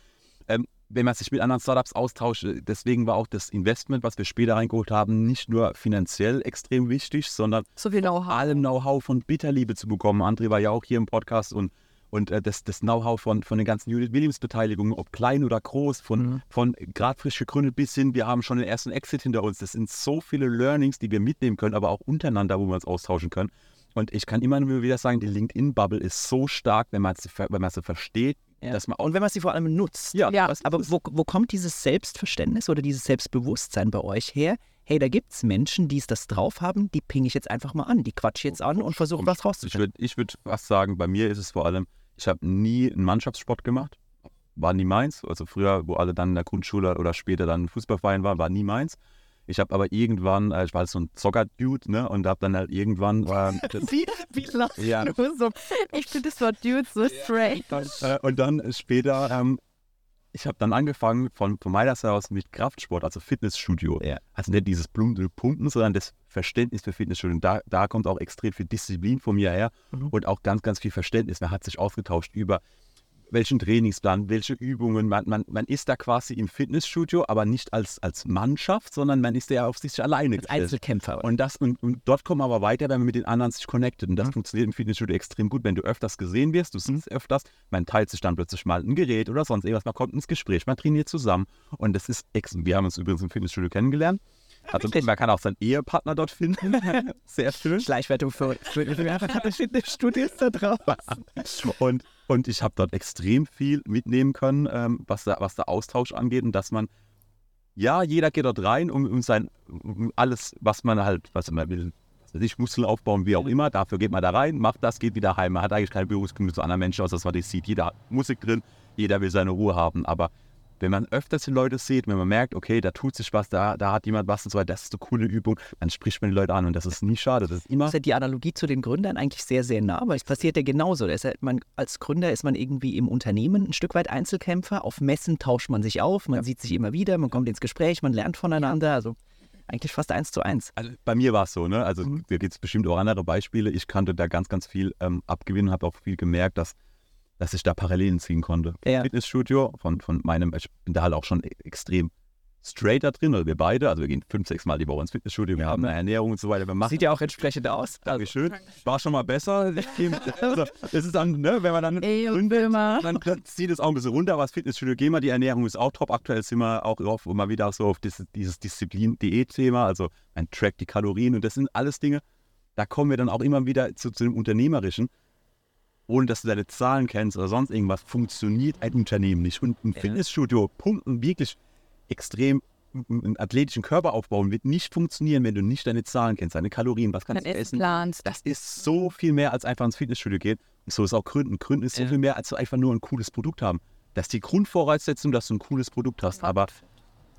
Ähm, wenn man sich mit anderen Startups austauscht, äh, deswegen war auch das Investment, was wir später reingeholt haben, nicht nur finanziell extrem wichtig, sondern So viel Know-how. allem Know-how von Bitterliebe zu bekommen. André war ja auch hier im Podcast und, und äh, das, das Know-how von, von den ganzen Judith Williams-Beteiligungen, ob klein oder groß, von, Mhm. von gerade frisch gegründet bis hin, wir haben schon den ersten Exit hinter uns. Das sind so viele Learnings, die wir mitnehmen können, aber auch untereinander, wo wir uns austauschen können. Und ich kann immer nur wieder sagen, die LinkedIn-Bubble ist so stark, wenn man sie, wenn man sie versteht, Ja. dass man. Und wenn man sie vor allem nutzt. Ja, Ja. Aber wo, wo kommt dieses Selbstverständnis oder dieses Selbstbewusstsein bei euch her? hey, da gibt es Menschen, die es das drauf haben, die pinge ich jetzt einfach mal an, die quatsche ich jetzt an und versuche was Ich rauszufinden. würde ich würd fast sagen, bei mir ist es vor allem, ich habe nie einen Mannschaftssport gemacht. War nie meins. Also früher, wo alle dann in der Grundschule oder später dann Fußballverein waren, war nie meins. Ich habe aber irgendwann, äh, ich war halt so ein Zocker-Dude, ne? Und habe dann halt irgendwann, äh, das, Wie, wie lachst Ja. du so? Ich finde das Wort Dude so strange. äh, und dann später, ähm, ich habe dann angefangen von, von meiner Seite aus mit Kraftsport, also Fitnessstudio. Ja. Also nicht dieses Blumen Pumpen, sondern das Verständnis für Fitnessstudio. Und da, da kommt auch extrem viel Disziplin von mir her Mhm. und auch ganz, ganz viel Verständnis. Man hat sich ausgetauscht über welchen Trainingsplan, welche Übungen. Man, man, man ist da quasi im Fitnessstudio, aber nicht als, als Mannschaft, sondern man ist ja auf sich alleine Als. Einzelkämpfer. Und, das, und, und dort kommen wir aber weiter, wenn man mit den anderen sich connectet. Und das Mhm. funktioniert im Fitnessstudio extrem gut, wenn du öfters gesehen wirst, du siehst öfters, man teilt sich dann plötzlich mal ein Gerät oder sonst irgendwas, man kommt ins Gespräch, man trainiert zusammen. Und das ist, ex wir haben uns übrigens im Fitnessstudio kennengelernt. Also man kann auch seinen Ehepartner dort finden. Sehr schön. Schleichwertung für, für, für Fitnessstudios da drauf. Und, und ich habe dort extrem viel mitnehmen können, ähm, was, da, was der Austausch angeht und dass man, ja, jeder geht dort rein, um, um sein, um alles, was man halt, was man will, was weiß ich, Muskeln aufbauen, wie auch immer, dafür geht man da rein, macht das, geht wieder heim. Man hat eigentlich keine Berührungspunkte zu anderen Menschen, außer dass man das sieht. Jeder hat Musik drin, jeder will seine Ruhe haben, aber wenn man öfters die Leute sieht, wenn man merkt, okay, da tut sich was, da, da hat jemand was und so weiter, das ist eine coole Übung, dann spricht man die Leute an und das ist nie schade. Das ist immer ist ja die Analogie zu den Gründern eigentlich sehr, sehr nah, weil es passiert ja genauso. Das ja, man, als Gründer ist man irgendwie im Unternehmen ein Stück weit Einzelkämpfer. Auf Messen tauscht man sich auf, man sieht sich immer wieder, man kommt ins Gespräch, man lernt voneinander. Also eigentlich fast eins zu eins. Also bei mir war es so, ne? Also Mhm. da gibt es bestimmt auch andere Beispiele. Ich kannte da ganz, ganz viel ähm, abgewinnen, habe auch viel gemerkt, dass, dass ich da Parallelen ziehen konnte. Ja. Fitnessstudio von, von meinem, ich bin da halt auch schon e- extrem straight da drin, oder wir beide. Also wir gehen fünf, sechs Mal die Woche ins Fitnessstudio, wir haben eine Ernährung und so weiter. Wir machen Sieht ja auch entsprechend aus. Also, Dankeschön. War schon mal besser. also, das ist dann, ne, wenn man dann Ey, gründet, dann dann zieht es auch ein bisschen runter, aber das Fitnessstudio gehen wir, die Ernährung ist auch top. Aktuell sind wir auch auf, immer wieder so auf dieses, dieses Disziplin-Diät-Thema, also man trackt die Kalorien und das sind alles Dinge, da kommen wir dann auch immer wieder zu, zu dem Unternehmerischen. Ohne dass du deine Zahlen kennst oder sonst irgendwas, funktioniert ein Unternehmen nicht. Und ein Ja. Fitnessstudio pumpen wirklich extrem einen athletischen Körper aufbauen wird nicht funktionieren, wenn du nicht deine Zahlen kennst, deine Kalorien, was kannst Dann du essen. planst. Das ist so viel mehr als einfach ins Fitnessstudio gehen. Und so ist auch Gründen. Gründen ist so Ja. viel mehr als einfach nur ein cooles Produkt haben. Das ist die Grundvoraussetzung, dass du ein cooles Produkt hast. Aber,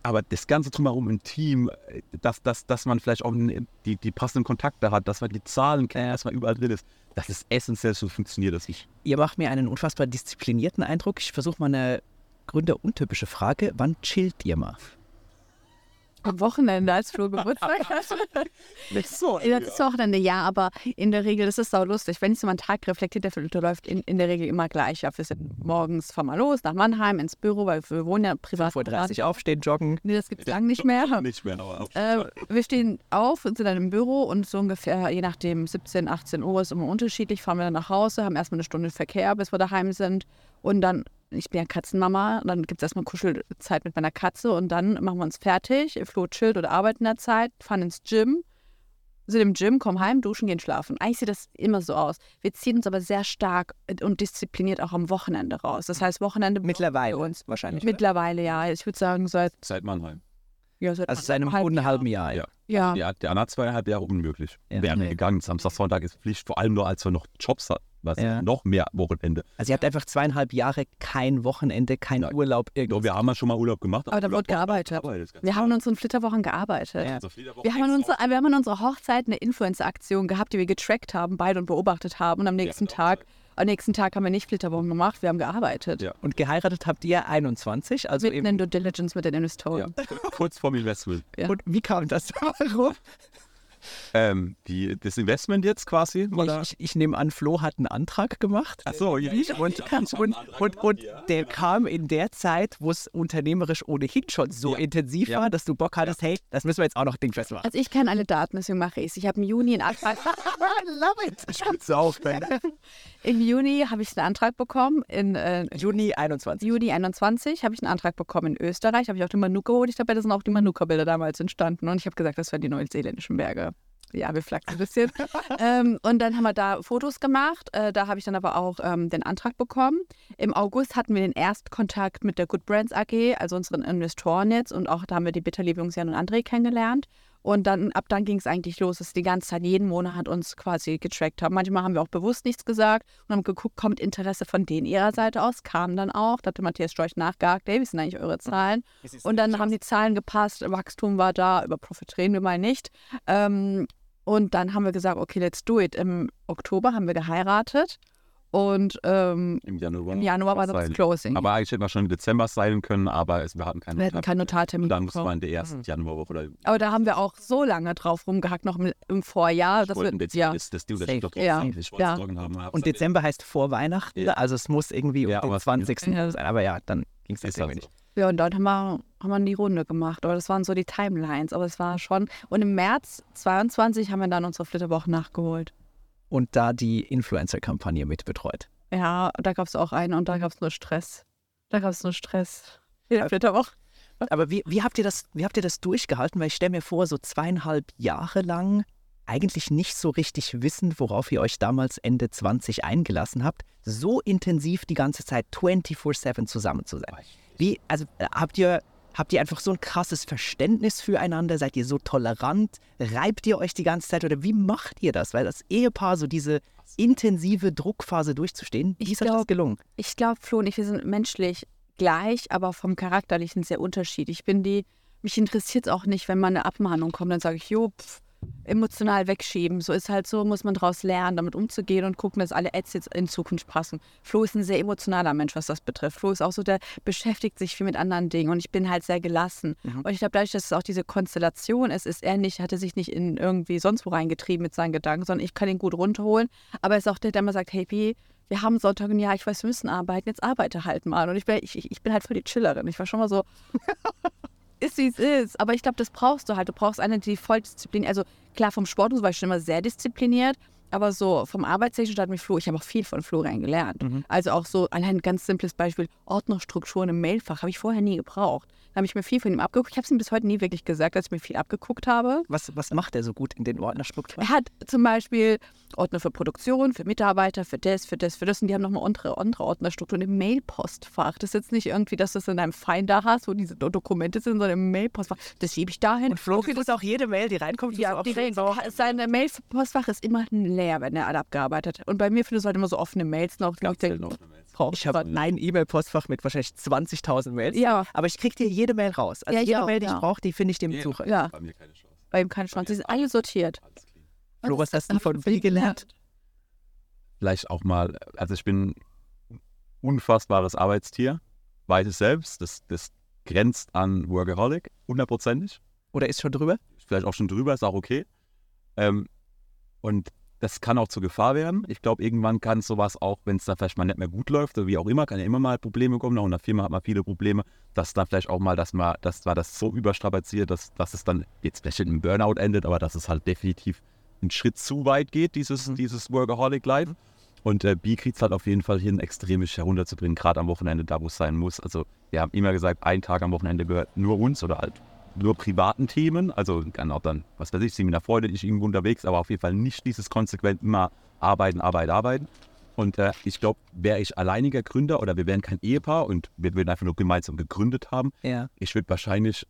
aber das Ganze drumherum im Team, äh, dass, dass, dass man vielleicht auch die, die passenden Kontakte hat, dass man die Zahlen kennt, dass man überall drin ist, das ist essentiell, so funktioniert das nicht. Ihr macht mir einen unfassbar disziplinierten Eindruck. Ich versuche mal eine gründeruntypische Frage. Wann chillt ihr mal? Am Wochenende als Flo Geburtstag hat. Nicht so. Ja, Das ist Wochenende, ja, aber in der Regel, das ist sau lustig. Wenn ich so meinen Tag reflektiert, der läuft in, in der Regel immer gleich. Ja, wir sind morgens, fahren wir los nach Mannheim ins Büro, weil wir wohnen ja privat. 5.30 Uhr aufstehen, joggen. Nee, das gibt es lang nicht mehr. Nicht mehr, aber. Äh, wir stehen auf und sind dann im Büro und so ungefähr, je nachdem, 17, 18 Uhr ist immer unterschiedlich, fahren wir dann nach Hause, haben erstmal eine Stunde Verkehr, bis wir daheim sind. Und dann, ich bin ja Katzenmama, dann gibt es erstmal Kuschelzeit mit meiner Katze und dann machen wir uns fertig. Flo chillt oder arbeitet in der Zeit, fahren ins Gym, sind im Gym, kommen heim, duschen, gehen schlafen. Eigentlich sieht das immer so aus. Wir ziehen uns aber sehr stark und diszipliniert auch am Wochenende raus. Das heißt, Wochenende Mittlerweile uns. wahrscheinlich. Mittlerweile, ja. Ich würde sagen, seit, Seit Mannheim. Ja, seit also seit einem halben halben Jahr. Ja. Ja. Ja, der Anna zweieinhalb Jahre unmöglich. Ja. Wären Nee. gegangen. Samstag, Sonntag ist Pflicht, vor allem nur als wir noch Jobs hatten. Was Ja. noch mehr Wochenende. Also ihr habt einfach zweieinhalb Jahre kein Wochenende, kein Nein. Urlaub, Doch, irgendwas. wir haben ja schon mal Urlaub gemacht. Aber da Urlaub wird gearbeitet. Wir haben in unseren Flitterwochen gearbeitet. Ja. Also Wir haben, unserer, wir haben an unserer Hochzeit eine Influencer-Aktion gehabt, die wir getrackt haben, beide und beobachtet haben. Und am nächsten mit Tag, am nächsten Tag haben wir nicht Flitterwochen gemacht, wir haben gearbeitet. Ja. Und geheiratet habt ihr 21, also Mitten eben. Due Diligence mit den Ja, Investoren. kurz vorm Investment. Ja. Und wie kam das? Warum? Ähm, die, das Investment jetzt quasi? Oder? Ich, ich nehme an, Flo hat einen Antrag gemacht. Achso, ja. Und, und, und, und, und der kam in der Zeit, wo es unternehmerisch ohnehin schon so Ja. intensiv Ja. war, dass du Bock hattest, hey, das müssen wir jetzt auch noch dingfest machen. Also ich kenne alle Daten, deswegen mache ich es. Ich habe im Juni einen Antrag. love it. Ich spitze auf, Im Juni habe ich einen Antrag bekommen. In äh, Juni 21. Juni 21 habe ich einen Antrag bekommen in Österreich. Habe ich auch die Manuka geholt. Ich glaube, da sind auch die Manuka-Bilder damals entstanden. Und ich habe gesagt, das wären die neuseeländischen Berge. Ja, wir flachsen ein bisschen. ähm, und dann haben wir da Fotos gemacht. Äh, da habe ich dann aber auch ähm, den Antrag bekommen. Im August hatten wir den Erstkontakt mit der Good Brands AG, also unseren Investoren jetzt. Und auch da haben wir die Bitterliebe Jungs Jan und André kennengelernt. Und dann ab dann ging es eigentlich los, dass die ganze Zeit jeden Monat uns quasi getrackt haben. Manchmal haben wir auch bewusst nichts gesagt und haben geguckt, kommt Interesse von denen ihrer Seite aus, kam dann auch. Da hatte Matthias Storch nachgehakt, hey, wie sind eigentlich eure Zahlen? Und dann haben die Zahlen gepasst, Wachstum war da, über Profit reden wir mal nicht. Ähm, und dann haben wir gesagt, okay, let's do it. Im Oktober haben wir geheiratet und ähm, Im Januar. im Januar war das. Closing. Aber eigentlich hätten wir schon im Dezember sein können, aber es, wir hatten keinen wir hatten keinen Notartermin. Und dann mussten wir in der ersten Januarwoche oder Aber da haben wir auch so lange drauf rumgehackt, noch im, im Vorjahr. Dass wollten wir, jetzt ja. das, das das ich doch Ja. ich Ja. haben. Und Dezember heißt vor Weihnachten, Ja. also es muss irgendwie Ja, um den aber- 20. Ja. sein. Aber ja, dann ging es irgendwie so. nicht. Ja, und dann haben wir, haben wir die Runde gemacht. Aber das waren so die Timelines. Aber es war schon. Und im März 22 haben wir dann unsere Flitterwoche nachgeholt. Und da die Influencer-Kampagne mit betreut. Ja, da gab es auch eine und da gab es nur Stress. Da gab es nur Stress. In der Flitterwoche. Aber wie, wie, habt ihr das, wie habt ihr das durchgehalten? Weil ich stelle mir vor, so zweieinhalb Jahre lang eigentlich nicht so richtig wissen, worauf ihr euch damals Ende 20 eingelassen habt, so intensiv die ganze Zeit 24-7 zusammen zu sein. Wie, also äh, habt ihr, habt ihr einfach so ein krasses Verständnis füreinander? Seid ihr so tolerant? Reibt ihr euch die ganze Zeit oder wie macht ihr das? Weil das Ehepaar so diese intensive Druckphase durchzustehen, wie ist euch das gelungen? Ich glaube, Flo und ich, wir sind menschlich gleich, aber vom Charakterlichen sehr unterschiedlich. Ich bin die, mich interessiert es auch nicht, wenn mal eine Abmahnung kommt, dann sage ich, jo, pff, emotional wegschieben. So ist halt so, muss man daraus lernen, damit umzugehen und gucken, dass alle Ads jetzt in Zukunft passen. Flo ist ein sehr emotionaler Mensch, was das betrifft. Flo ist auch so, der beschäftigt sich viel mit anderen Dingen und ich bin halt sehr gelassen. Und ich glaube, dadurch, dass es auch diese Konstellation ist, ist er nicht, hatte sich nicht in irgendwie sonst wo reingetrieben mit seinen Gedanken, sondern ich kann ihn gut runterholen. Aber er ist auch der, der immer sagt, hey, Pi, wir haben Sonntag und ja, ich weiß, wir müssen arbeiten, jetzt arbeite halt mal. Und ich bin, ich, ich bin halt voll die Chillerin. Ich war schon mal so, ist wie es ist. Aber ich glaube, das brauchst du halt. Du brauchst eine, die voll diszipliniert. Also klar, vom Sport und so war ich schon immer sehr diszipliniert. Aber so vom Arbeitstechnischen hat mich Flo, ich habe auch viel von Florian gelernt. Also auch so, allein ein ganz simples Beispiel, Ordnerstrukturen im Mailfach habe ich vorher nie gebraucht. Da habe ich mir viel von ihm abgeguckt. Ich habe es ihm bis heute nie wirklich gesagt, dass ich mir viel abgeguckt habe. Was, was macht er so gut in den Ordnerstrukturen? Er hat zum Beispiel Ordner für Produktion, für Mitarbeiter, für das, für das, für das. Und die haben nochmal andere, andere Ordnerstrukturen im Mailpostfach. Das ist jetzt nicht irgendwie, dass du es in deinem Finder hast, wo diese Do- Dokumente sind, sondern im Mailpostfach. Das schiebe ich dahin. Und Flo kriegt auch jede Mail, die reinkommt. ja, die Regeln. Sein Mailpostfach ist immer leer, wenn er alle abgearbeitet hat. Und bei mir findest du halt immer so offene Mails noch. Ganz Ich Ich habe ein E-Mail-Postfach mit wahrscheinlich 20.000 Mails. Ja. Aber ich kriege dir jede Mail raus. Also Ja, jede auch, Mail, die ja. ich brauche, die finde ich dem Ja. Suche. Ja, Bei mir keine Chance. bei ihm keine Chance. Die sind alle sortiert. Alles clean. Flo, was hast du von wie gelernt? Vielleicht auch mal, also ich bin ein unfassbares Arbeitstier, weiß es selbst, das, das grenzt an Workaholic, hundertprozentig. Oder ist schon drüber? vielleicht auch schon drüber, ist auch okay. Ähm, und das kann auch zur Gefahr werden. Ich glaube, irgendwann kann sowas auch, wenn es da vielleicht mal nicht mehr gut läuft oder wie auch immer, kann ja immer mal Probleme kommen. Auch in der Firma hat man viele Probleme, dass da vielleicht auch mal, dass man, dass man das so überstrapaziert, dass, dass es dann jetzt vielleicht in einem Burnout endet, aber dass es halt definitiv einen Schritt zu weit geht, dieses, dieses Workaholic Life. Und äh, B kriegt es halt auf jeden Fall hin, extremisch herunterzubringen, gerade am Wochenende, da wo es sein muss. Also wir haben immer gesagt, ein Tag am Wochenende gehört nur uns oder halt nur privaten Themen. Also kann auch dann, was weiß ich, sie mit einer Freundin, ich irgendwo unterwegs, aber auf jeden Fall nicht dieses konsequent immer arbeiten, arbeiten, arbeiten. Und äh, ich glaube, wäre ich alleiniger Gründer oder wir wären kein Ehepaar und wir würden einfach nur gemeinsam gegründet haben, Ja. ich würde wahrscheinlich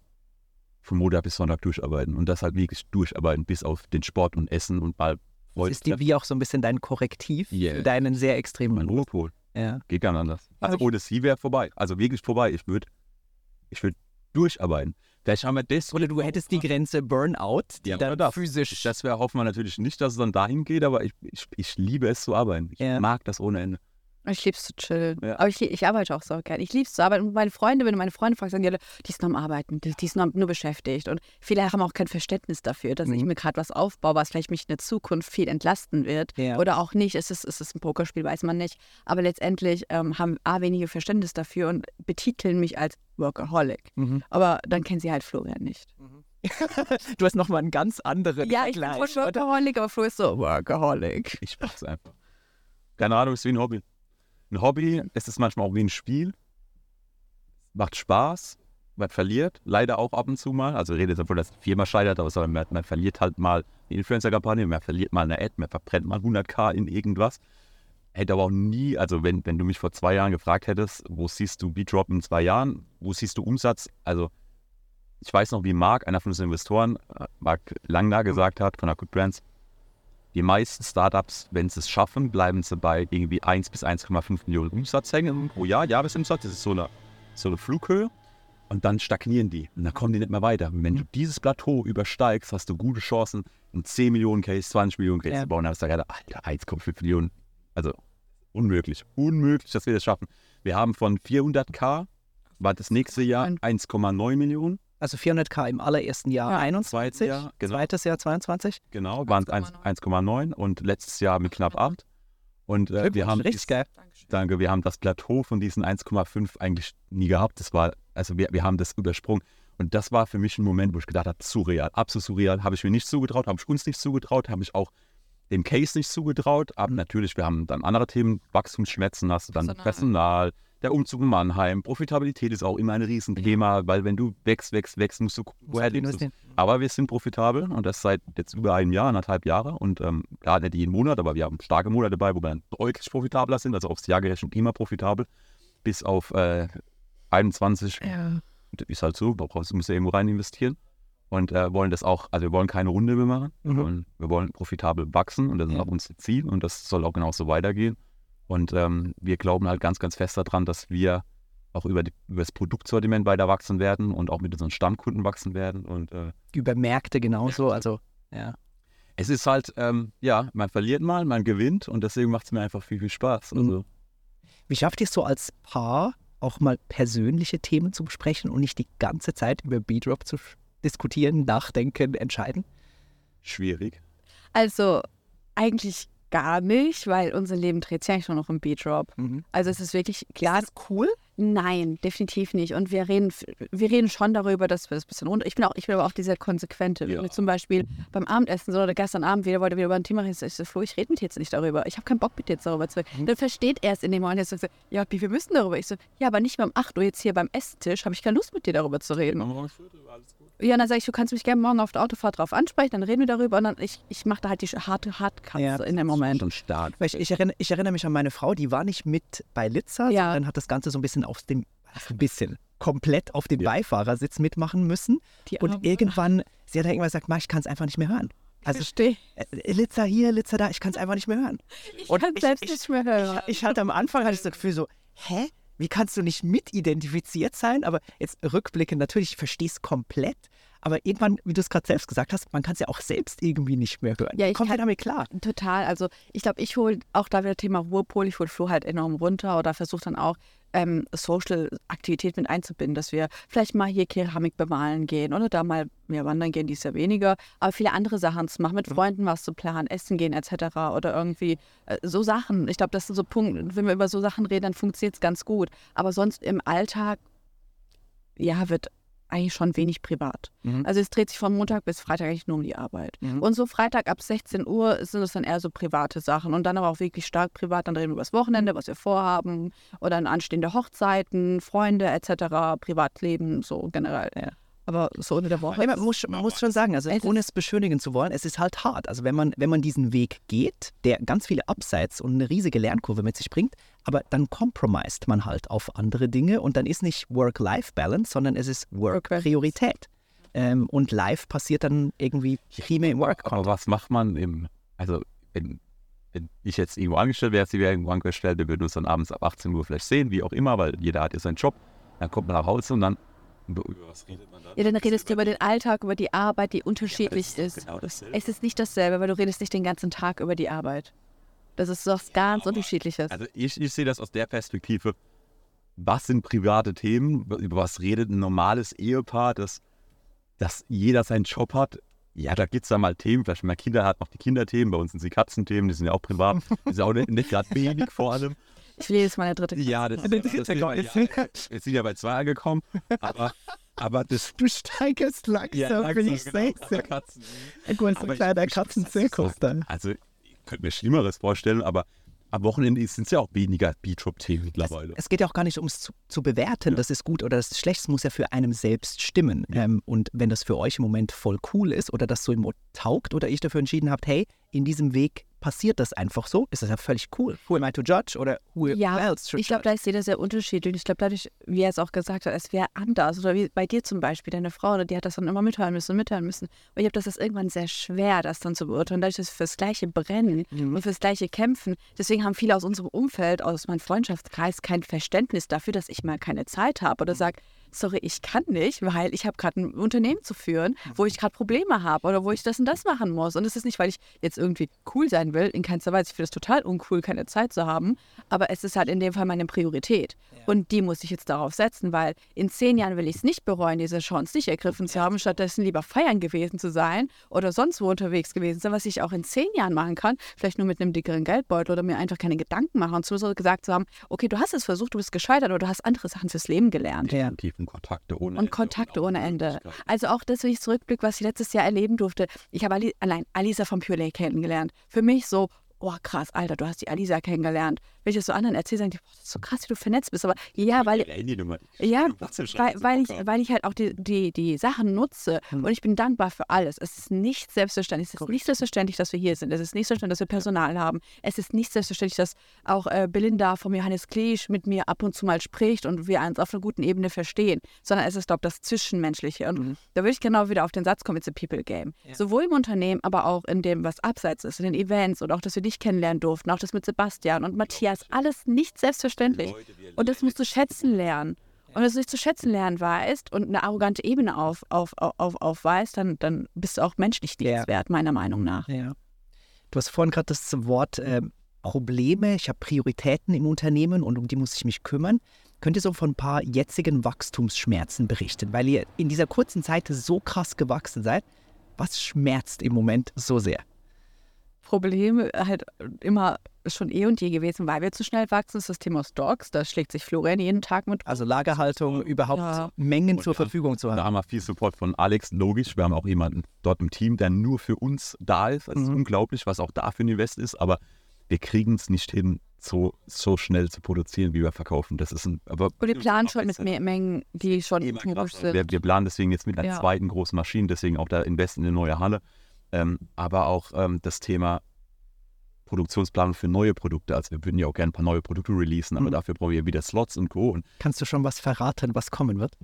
von Montag bis Sonntag durcharbeiten und das halt wirklich durcharbeiten, bis auf den Sport und Essen und mal Das ist die wie auch so ein bisschen dein Korrektiv Yeah. für deinen sehr extremen mein. Ruhepol. Ja. Geht gar nicht anders. Also ohne sie wäre vorbei. Also wirklich vorbei. Ich würde ich würd durcharbeiten. Vielleicht haben wir das. Oder du hättest die Grenze Burnout, die Ja, dann das. physisch. Das wäre hoffen wir natürlich nicht, dass es dann dahin geht, aber ich, ich, ich liebe es zu arbeiten. Ich Ja. mag das ohne Ende. Ich lieb's zu chillen. Ja. Aber ich, ich arbeite auch so gerne. Ich lieb's zu arbeiten. Und meine Freunde, wenn du meine Freunde fragst, sagen die alle, die ist nur am Arbeiten, die, die ist nur, nur beschäftigt. Und viele haben auch kein Verständnis dafür, dass ich Mhm. mir gerade was aufbaue, was vielleicht mich in der Zukunft viel entlasten wird. Ja. Oder auch nicht. Es ist, es ist ein Pokerspiel, weiß man nicht. Aber letztendlich ähm, haben A, wenige Verständnis dafür und betiteln mich als Workaholic. Mhm. Aber dann kennen sie halt Florian nicht. Du hast nochmal einen ganz anderen Ja, ich bin Vergleich. schon oder? Workaholic, aber Flo ist so Workaholic. Ich mach's einfach. Keine Ahnung, es ist wie ein Hobby. Ein Hobby, es ist manchmal auch wie ein Spiel. Macht Spaß, man verliert, leider auch ab und zu mal. Also ich rede jetzt davon, dass die Firma scheitert, aber man, man verliert halt mal eine Influencer-Kampagne, man verliert mal eine Ad, man verbrennt mal 100k in irgendwas. Hätte aber auch nie, also wenn, wenn du mich vor zwei Jahren gefragt hättest, wo siehst du B-Drop in zwei Jahren, wo siehst du Umsatz, also ich weiß noch, wie Marc, einer von unseren Investoren, äh, Marc Langner gesagt hat von Good Brands, die meisten Startups, wenn sie es schaffen, bleiben sie bei irgendwie 1 bis 1,5 Millionen Umsatz hängen pro Jahr, Jahresumsatz. Das ist so eine, so eine Flughöhe. Und dann stagnieren die. Und dann kommen die nicht mehr weiter. Und wenn du dieses Plateau übersteigst, hast du gute Chancen, einen 10 Millionen Case, 20 Millionen Case Ja. zu bauen. Da hast du gesagt, Alter, 1,5 Millionen. Also unmöglich. Unmöglich, dass wir das schaffen. Wir haben von 400k, war das nächste Jahr 1,9 Millionen. Also 400k im allerersten Jahr Ja. 21, Zweites Jahr, genau. zweites Jahr 22. Genau, waren es 1,9 und letztes Jahr mit knapp 8. Und äh, wir haben richtig geil. Danke, wir haben das Plateau von diesen 1,5 eigentlich nie gehabt. Das war, also wir, wir haben das übersprungen. Und das war für mich ein Moment, wo ich gedacht habe, surreal, absolut surreal. Habe ich mir nicht zugetraut, habe ich uns nicht zugetraut, habe ich auch dem Case nicht zugetraut. Aber natürlich, wir haben dann andere Themen, Wachstumsschmerzen hast du dann Personal. Personal, der Umzug in Mannheim, Profitabilität ist auch immer ein Riesenthema, weil wenn du wächst, wächst, wächst, musst du gucken, woher lebst du. Aber wir sind profitabel und das seit jetzt über einem Jahr, anderthalb Jahre. Und ähm, klar, nicht jeden Monat, aber wir haben starke Monate dabei, wo wir dann deutlich profitabler sind, also aufs Jahr gerechnet immer profitabel. Bis auf äh, 21 Ja. ist halt so, da brauchst du musst ja irgendwo rein investieren. Und äh, wollen das auch, also wir wollen keine Runde mehr machen. Wir, Mhm. wollen, wir wollen profitabel wachsen und das ist Ja. auch unser Ziel und das soll auch genauso weitergehen. Und ähm, wir glauben halt ganz, ganz fest daran, dass wir auch über, die, über das Produktsortiment weiter wachsen werden und auch mit unseren Stammkunden wachsen werden. Und äh, Über Märkte genauso. Also, ja. es ist halt, ähm, ja, man verliert mal, man gewinnt und deswegen macht es mir einfach viel, viel Spaß. Mhm. Also, Wie schafft ihr es so als Paar, auch mal persönliche Themen zu besprechen und nicht die ganze Zeit über B-Drop zu diskutieren, nachdenken, entscheiden? schwierig. Also eigentlich gar nicht, weil unser Leben dreht sich eigentlich nur noch um B-Drop. Mhm. Also es ist wirklich klar. Ist das cool? Nein, definitiv nicht. Und wir reden, wir reden schon darüber, dass wir das ein bisschen runter. Ich bin auch, ich bin aber auch dieser Konsequente. Wenn Ja. wir zum Beispiel beim Abendessen so oder gestern Abend wieder wollte wieder über ein Thema reden, ich so, Flo, ich rede mit dir jetzt nicht darüber. Ich habe keinen Bock mit dir jetzt darüber zu reden. Dann versteht er es in dem Moment. Er so, ja, wir müssen darüber. Ich so, ja, aber nicht mehr um 8 Uhr jetzt hier beim Esstisch. Habe ich keine Lust mit dir darüber zu reden. Ja, dann sage ich, du kannst mich gerne morgen auf der Autofahrt drauf ansprechen, dann reden wir darüber und dann ich, ich mache da halt die harte Hardcuts Ja. in dem Moment. Schon stark. Ich, ich, erinnere, ich erinnere mich an meine Frau, die war nicht mit bei Litza, Ja. sondern hat das Ganze so ein bisschen auf dem, ein bisschen, komplett auf dem Ja. Beifahrersitz mitmachen müssen. Die Und Arme. irgendwann, sie hat dann irgendwann gesagt, ich kann es einfach nicht mehr hören. Also Verstehe. äh, Litza hier, Litza da, ich kann es einfach nicht mehr hören. Ich kann ich- selbst ich- nicht mehr hören. Ich, ich hatte am Anfang hatte ich das Gefühl so, hä? Wie kannst du nicht mitidentifiziert sein? Aber jetzt rückblickend natürlich, ich verstehe es komplett. Aber irgendwann, wie du es gerade selbst gesagt hast, man kann es ja auch selbst irgendwie nicht mehr hören. Ja, ich Kommt ja kann- damit klar. Total. Also ich glaube, ich hole auch da wieder Thema Ruhepol, ich hole Flo halt enorm runter oder versuche dann auch ähm, Social-Aktivität mit einzubinden, dass wir vielleicht mal hier Keramik bemalen gehen oder da mal mehr wandern gehen, dies ja weniger, aber viele andere Sachen zu machen, mit Freunden was zu planen, essen gehen etc. oder irgendwie äh, so Sachen. Ich glaube, das sind so Punkte, wenn wir über so Sachen reden, dann funktioniert es ganz gut. Aber sonst im Alltag, ja, wird eigentlich schon wenig privat. Mhm. Also es dreht sich von Montag bis Freitag eigentlich nur um die Arbeit. Mhm. Und so Freitag ab 16 Uhr sind es dann eher so private Sachen und dann aber auch wirklich stark privat. Dann reden wir über das Wochenende, was wir vorhaben oder an anstehende Hochzeiten, Freunde etc., Privatleben, so generell. Ja. Aber so unter der Woche. Man, muss, man muss schon sagen, also ohne es beschönigen zu wollen, es ist halt hart. Also wenn man, wenn man diesen Weg geht, der ganz viele Upsides und eine riesige Lernkurve mit sich bringt, aber dann compromised man halt auf andere Dinge und dann ist nicht Work-Life-Balance, sondern es ist Work-Priorität. Ähm, und Life passiert dann irgendwie primär im Work. Aber was macht man im, also wenn, wenn ich jetzt irgendwo angestellt wäre, sie wäre irgendwo angestellt, wir würden uns dann abends ab 18 Uhr vielleicht sehen, wie auch immer, weil jeder hat ja seinen Job. Dann kommt man nach Hause und dann, über was redet man dann? ja, dann redest du über den Alltag, über die Arbeit, die unterschiedlich ist. Genau dasselbe. Es ist nicht dasselbe, weil du redest nicht den ganzen Tag über die Arbeit. Das ist was ganz Unterschiedliches. Also ich, ich sehe das aus der Perspektive, was sind private Themen, über was redet ein normales Ehepaar, das, dass jeder seinen Job hat. Ja, da gibt es da mal Themen, vielleicht wenn man Kinder hat, noch die Kinderthemen, bei uns sind die Katzenthemen, die sind ja auch privat, die sind auch nicht, nicht gerade wenig vor allem. Ich will jedes Mal eine dritte Ja, das, Der das, dritte das Gott. ja, wir sind ja bei zwei angekommen, aber, aber das Du steigerst langsam, langsam, bin ich genau, sechs. bei Katzen. Du bist Aber ein kleiner Katzenzirkus da. Also, ich könnte mir Schlimmeres vorstellen, aber am Wochenende sind es ja auch weniger B-Drop-Themen mittlerweile. Es geht ja auch gar nicht ums zu, zu bewerten, das ist gut oder das ist schlecht, es muss ja für einem selbst stimmen. Ähm, und wenn das für euch im Moment voll cool ist oder das so im Mot taugt oder ich dafür entschieden habt, hey, in diesem Weg passiert das einfach so, ist das ja völlig cool. Who am I to judge oder who Ja, else should Ich glaube, judge? da ist jeder sehr unterschiedlich. Ich glaube, dadurch, wie er es auch gesagt hat, es wäre anders. Oder wie bei dir zum Beispiel, deine Frau, die hat das dann immer mithören müssen und mithören müssen. Und ich glaube, das ist irgendwann sehr schwer, das dann zu beurteilen. Dadurch, dass wir fürs Gleiche brennen Mhm. und fürs Gleiche kämpfen. Deswegen haben viele aus unserem Umfeld, aus meinem Freundschaftskreis, kein Verständnis dafür, dass ich mal keine Zeit habe Mhm. oder sage, sorry, ich kann nicht, weil ich habe gerade ein Unternehmen zu führen, wo ich gerade Probleme habe oder wo ich das und das machen muss. Und es ist nicht, weil ich jetzt irgendwie cool sein will, in keinster Weise. Ich finde es total uncool, keine Zeit zu haben. Aber es ist halt in dem Fall meine Priorität. Und die muss ich jetzt darauf setzen, weil in zehn Jahren will ich es nicht bereuen, diese Chance nicht ergriffen zu haben, stattdessen lieber feiern gewesen zu sein oder sonst wo unterwegs gewesen sein, was ich auch in zehn Jahren machen kann, vielleicht nur mit einem dickeren Geldbeutel oder mir einfach keine Gedanken machen und so gesagt zu haben, okay, du hast es versucht, du bist gescheitert oder du hast andere Sachen fürs Leben gelernt. Ja. Tiefen Kontakte ohne Und Ende Kontakte auch ohne Ende. Also auch das, wenn ich zurückblicke, was ich letztes Jahr erleben durfte. Ich habe Ali allein Alisa von Pure Lake kennengelernt. Für mich so, oh krass, Alter, du hast die Alisa kennengelernt. Wenn ich das so anderen erzähle, sagen die, boah, das ist so krass, wie du vernetzt bist. Aber ja, weil, ja, weil, weil, ich, weil ich halt auch die, die, die Sachen nutze und ich bin dankbar für alles. Es ist nicht selbstverständlich. Es ist nicht selbstverständlich, dass wir hier sind. Es ist nicht selbstverständlich, dass wir Personal haben. Es ist nicht selbstverständlich, dass auch äh, Belinda vom Johannes Kliesch mit mir ab und zu mal spricht und wir uns auf einer guten Ebene verstehen. Sondern es ist, glaube ich, das Zwischenmenschliche. Und da würde ich genau wieder auf den Satz kommen, it's a people game. Sowohl im Unternehmen, aber auch in dem, was abseits ist, in den Events und auch, dass wir dich kennenlernen durften, auch das mit Sebastian und Matthias. Alles nicht selbstverständlich. Und das musst du schätzen lernen. Und wenn du es nicht zu schätzen lernen weißt und eine arrogante Ebene auf, auf, auf, aufweist, dann, dann bist du auch menschlich Ja. nichts wert, meiner Meinung nach. Ja. Du hast vorhin gerade das Wort ähm, Probleme, ich habe Prioritäten im Unternehmen und um die muss ich mich kümmern. Könnt ihr so von ein paar jetzigen Wachstumsschmerzen berichten, weil ihr in dieser kurzen Zeit so krass gewachsen seid? Was schmerzt im Moment so sehr? Problem halt immer schon eh und je gewesen, weil wir zu schnell wachsen, ist das Thema Stocks. Da schlägt sich Florian jeden Tag mit. Also Lagerhaltung, überhaupt Ja. Mengen Und zur dann- Verfügung zu Da haben. haben wir viel Support von Alex, logisch. Wir haben auch jemanden dort im Team, der nur für uns da ist. Das ist Mhm. unglaublich, was auch da für ein Invest ist. Aber wir kriegen es nicht hin, so, so schnell zu produzieren, wie wir verkaufen. Das ist ein. Aber Und wir planen schon mit mehr Mengen, die schon krasser. sind. Wir, wir planen deswegen jetzt mit einer Ja. zweiten großen Maschine, deswegen auch da Invest in eine neue Halle. Ähm, aber auch ähm, das Thema Produktionsplanung für neue Produkte. Also wir würden ja auch gerne ein paar neue Produkte releasen, aber Mhm. dafür brauchen wir wieder Slots und Co. Und Kannst du schon was verraten, was kommen wird?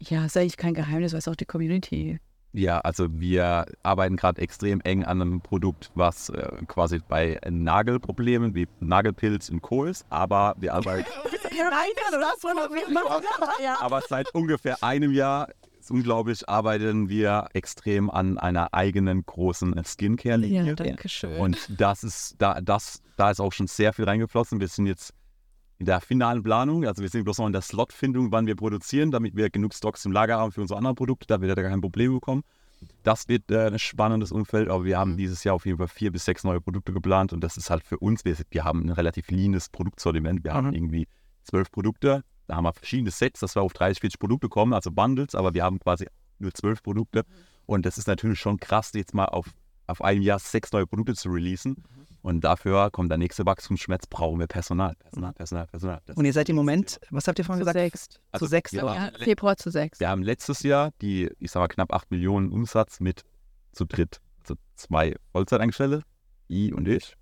Ja, ist eigentlich kein Geheimnis, weiß auch die Community. ja, also wir arbeiten gerade extrem eng an einem Produkt, was äh, quasi bei Nagelproblemen wie Nagelpilz und Co. ist, aber wir arbeiten aber seit ungefähr einem Jahr, ist unglaublich, arbeiten wir extrem an einer eigenen großen Skincare-Linie. Ja, danke schön. Und das ist, da, das, da ist auch schon sehr viel reingeflossen. Wir sind jetzt in der finalen Planung, also wir sind bloß noch in der Slotfindung, wann wir produzieren, damit wir genug Stocks im Lager haben für unsere anderen Produkte, da wir da kein Problem bekommen. Das wird äh, ein spannendes Umfeld, aber wir haben dieses Jahr auf jeden Fall vier bis sechs neue Produkte geplant und das ist halt für uns, wir, wir haben ein relativ leanes Produktsortiment. Wir haben Mhm. irgendwie zwölf Produkte, da haben wir verschiedene Sets, dass wir auf 30, 40 Produkte kommen, also Bundles, aber wir haben quasi nur zwölf Produkte und das ist natürlich schon krass, jetzt mal auf, auf ein Jahr sechs neue Produkte zu releasen. Und dafür kommt der nächste Wachstumsschmerz, brauchen wir Personal. Personal, Personal, Personal. Das Und ihr seid im Moment, was habt ihr vorhin Zu gesagt? sechs. Also zu sechs. Ja, Februar zu sechs. Wir haben letztes Jahr die, ich sag mal, knapp 8 Millionen Umsatz mit zu dritt. Also zwei Vollzeitangestellte, I und ich,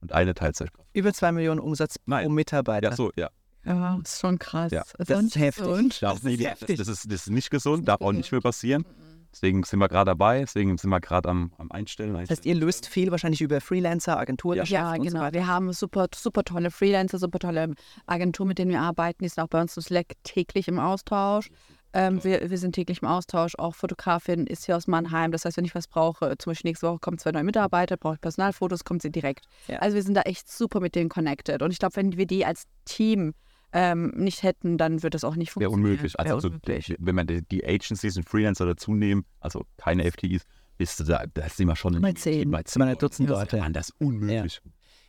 und eine Teilzeitkraft. Über zwei Millionen Umsatz pro Nein. Mitarbeiter. Ja, so, ja. Ja, ist schon krass. Ja. Ist Das auch ist nicht heftig. gesund. Das, ist nee, das, heftig. das, ist, das ist nicht gesund, darf auch nicht mehr passieren. Deswegen sind wir gerade dabei, deswegen sind wir gerade am, am Einstellen. Das heißt, ihr löst viel wahrscheinlich über Freelancer, Agenturen. Ja, genau. Wir haben super, super tolle Freelancer, super tolle Agenturen, mit denen wir arbeiten. Die sind auch bei uns im Slack täglich im Austausch. Ähm, wir, wir sind täglich im Austausch. Auch Fotografin ist hier aus Mannheim. Das heißt, wenn ich was brauche, zum Beispiel nächste Woche kommen zwei neue Mitarbeiter, brauche ich Personalfotos, kommt sie direkt. Ja. Also wir sind da echt super mit denen connected. Und ich glaube, wenn wir die als Team ähm, nicht hätten, dann wird das auch nicht Wäre funktionieren. unmöglich. Also Wäre unmöglich. wenn man die, die Agencies und Freelancer dazu nehmen, also keine FTEs, bist du da, da sind wir schon Mal zehn. Sind wir ein Dutzend Das Leute. ist anders unmöglich.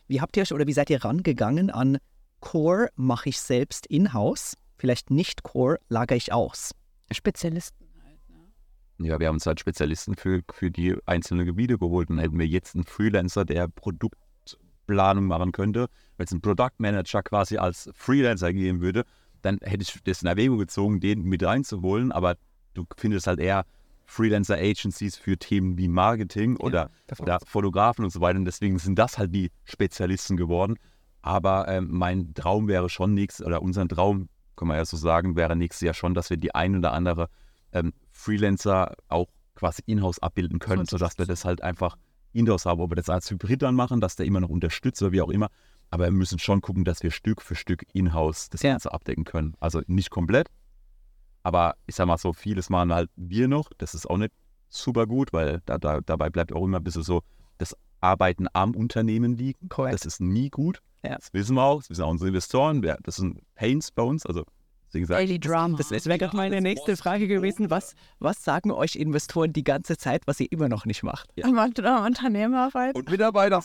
Wie habt ihr euch oder wie seid ihr rangegangen an Core mache ich selbst in-house? Vielleicht nicht Core, lagere ich aus. Spezialisten. Ja, wir haben uns halt Spezialisten für, für die einzelnen Gebiete geholt und hätten wir jetzt einen Freelancer, der Produktplanung machen könnte, wenn es einen Product Manager quasi als Freelancer geben würde, dann hätte ich das in Erwägung gezogen, den mit reinzuholen, aber du findest halt eher Freelancer-Agencies für Themen wie Marketing oder, oder Fotografen und so weiter. Und deswegen sind das halt die Spezialisten geworden. Aber ähm, mein Traum wäre schon nächstes, oder unser Traum, kann man ja so sagen, wäre nächstes Jahr schon, dass wir die ein oder andere ähm, Freelancer auch quasi in-house abbilden können, sodass wir das halt einfach in-house haben. Ob wir das als Hybrid dann machen, dass der immer noch unterstützt oder wie auch immer. Aber wir müssen schon gucken, dass wir Stück für Stück in-house das Ja. Ganze abdecken können. Also nicht komplett, aber ich sag mal so, vieles machen halt wir noch. Das ist auch nicht super gut, weil da, da, dabei bleibt auch immer ein bisschen so das Arbeiten am Unternehmen liegen. Korrekt. Das ist nie gut. Ja. Das wissen wir auch. Das wissen auch unsere Investoren. Das sind Pains bei uns. Also, deswegen ich, Daily Drama. Das, das wäre gerade meine nächste Frage gewesen. Was, was sagen euch Investoren die ganze Zeit, was ihr immer noch nicht macht? Da Unternehmerarbeit. und Mitarbeiter.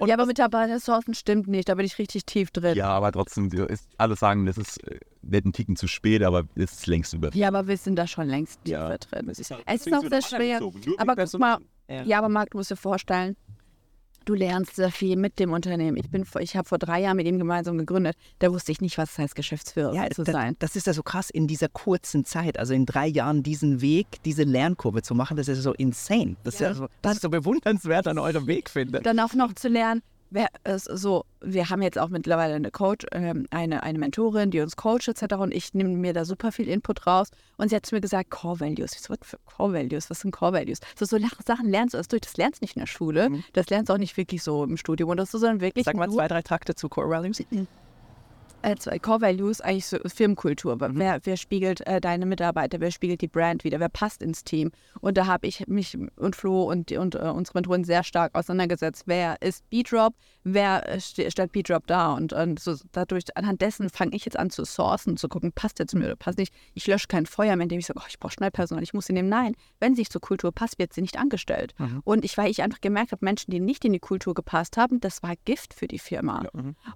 Und ja, aber Mitarbeitersourcen stimmt nicht. Da bin ich richtig tief drin. Ja, aber trotzdem, ist, alle sagen, das ist äh, wird ein Ticken zu spät, aber es ist längst über. Ja, aber wir sind da schon längst Ja, tiefer drin. Es ist, halt, Es ist auch sehr schwer. Aber guck mal, Ja. ja. aber Marc, du musst dir vorstellen, du lernst sehr viel mit dem Unternehmen. Ich bin, ich habe vor drei Jahren mit ihm gemeinsam gegründet. Da wusste ich nicht, was es heißt, Geschäftsführer Ja, zu das, sein. das ist ja so krass in dieser kurzen Zeit, also in drei Jahren diesen Weg, diese Lernkurve zu machen, das ist so insane. Das, Ja. ist, ja so, das ist so bewundernswert an eurem Weg, finde. Dann auch noch zu lernen, wer es so, wir haben jetzt auch mittlerweile eine Coach, ähm, eine, eine Mentorin, die uns coacht etc. Und ich nehme mir da super viel Input raus. Und sie hat zu mir gesagt, Core Values. Was für Core Values? Was sind Core Values? So, so Sachen lernst du erst durch. Das lernst du nicht in der Schule. Das lernst du auch nicht wirklich so im Studium oder so, sondern wirklich Sag mal zwei, drei Takte zu Core Values. Äh, zwei Core Values, eigentlich so Firmenkultur. Mhm. Wer, wer spiegelt äh, deine Mitarbeiter, wer spiegelt die Brand wieder, wer passt ins Team? Und da habe ich mich und Flo und, und äh, unsere Mentoren sehr stark auseinandergesetzt. Wer ist B-Drop, wer äh, stellt B-Drop dar? Und, und so dadurch, anhand dessen fange ich jetzt an zu sourcen, zu gucken, passt der zu mir oder passt nicht. Ich lösche kein Feuer mehr, indem ich sage, oh, ich brauche schnell Personal, ich muss sie nehmen. Nein, wenn sie nicht zur Kultur passt, wird sie nicht angestellt. Und ich, weil ich einfach gemerkt habe, Menschen, die nicht in die Kultur gepasst haben, das war Gift für die Firma.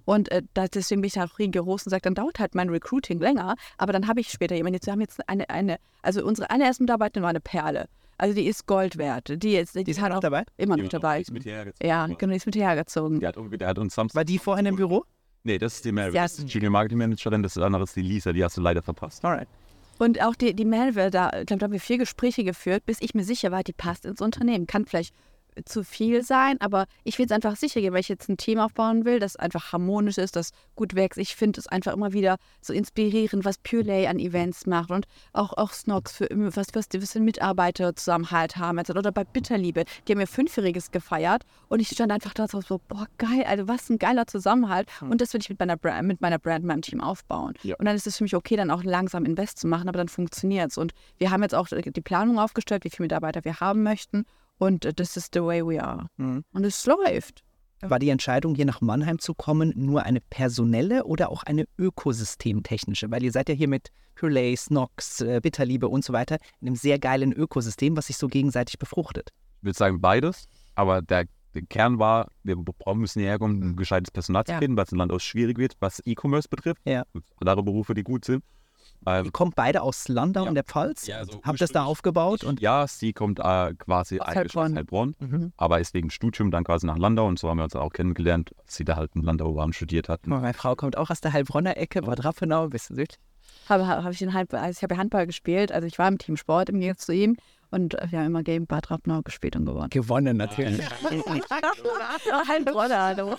Und äh, da, deswegen bin ich auch rigoros und sage, dann dauert halt mein Recruiting länger, aber dann habe ich später jemanden. Jetzt, wir haben jetzt eine, eine, also unsere eine erste Mitarbeiterin war eine Perle. Also die ist Gold wert. Die ist, die Die ist hat noch auch dabei? immer noch dabei. Ist mit hierher gezogen. Ja, genau, die ist mit hierher gezogen. Der hat, der hat uns Samstag. War die vorhin im Büro? Nee, das ist die Mary. Ja. Das ist die Junior Marketing Managerin, das andere ist die Lisa, die hast du leider verpasst. Alright. Und auch die, die Melve, da, ich glaube, da haben wir vier Gespräche geführt, bis ich mir sicher war, die passt ins Unternehmen. Kann vielleicht zu viel sein, aber ich will es einfach sicher gehen, weil ich jetzt ein Team aufbauen will, das einfach harmonisch ist, das gut wächst. Ich finde es einfach immer wieder so inspirierend, was Purelay an Events macht und auch, auch Snox, für, was, was die die Mitarbeiter Zusammenhalt haben. Oder bei Bitterliebe, die haben ihr Fünfjähriges gefeiert und ich stand einfach da so, boah, geil, also was ein geiler Zusammenhalt. Und das will ich mit meiner Brand, mit meiner Brand, meinem Team aufbauen. Ja. Und dann ist es für mich okay, dann auch langsam Invest zu machen, aber dann funktioniert es. Und wir haben jetzt auch die Planung aufgestellt, wie viele Mitarbeiter wir haben möchten. Und äh, das ist the way we are. Mhm. Und es läuft. War die Entscheidung, hier nach Mannheim zu kommen, nur eine personelle oder auch eine ökosystemtechnische? Weil ihr seid ja hier mit Purelay, Snox, äh, Bitterliebe und so weiter in einem sehr geilen Ökosystem, was sich so gegenseitig befruchtet. Ich würde sagen beides, aber der, der Kern war, wir brauchen müssen hierher kommen, um gescheites Personal zu Ja. finden, weil es im Land auch schwierig wird, was E-Commerce betrifft. Ja. Andere Berufe, die gut sind. Ähm, Ihr kommt beide aus Landau Ja. in der Pfalz, Ja, also habt das da aufgebaut und ja, sie kommt äh, quasi Aus eigentlich aus Heilbronn. Heilbronn, Mhm. aber ist wegen Studium dann quasi nach Landau und so haben wir uns auch kennengelernt, als sie da halt in Landau waren, studiert hat. meine Frau kommt auch aus der Heilbronner Ecke, Bad Rappenau, ein bisschen süd. Habe, habe ich in Handball, also ich habe ja Handball gespielt, also ich war im Team Sport im Gegensatz zu ihm. Und äh, wir haben immer gegen Bad Rappenau gespielt und gewonnen. Gewonnen natürlich. Heilbronner, hallo.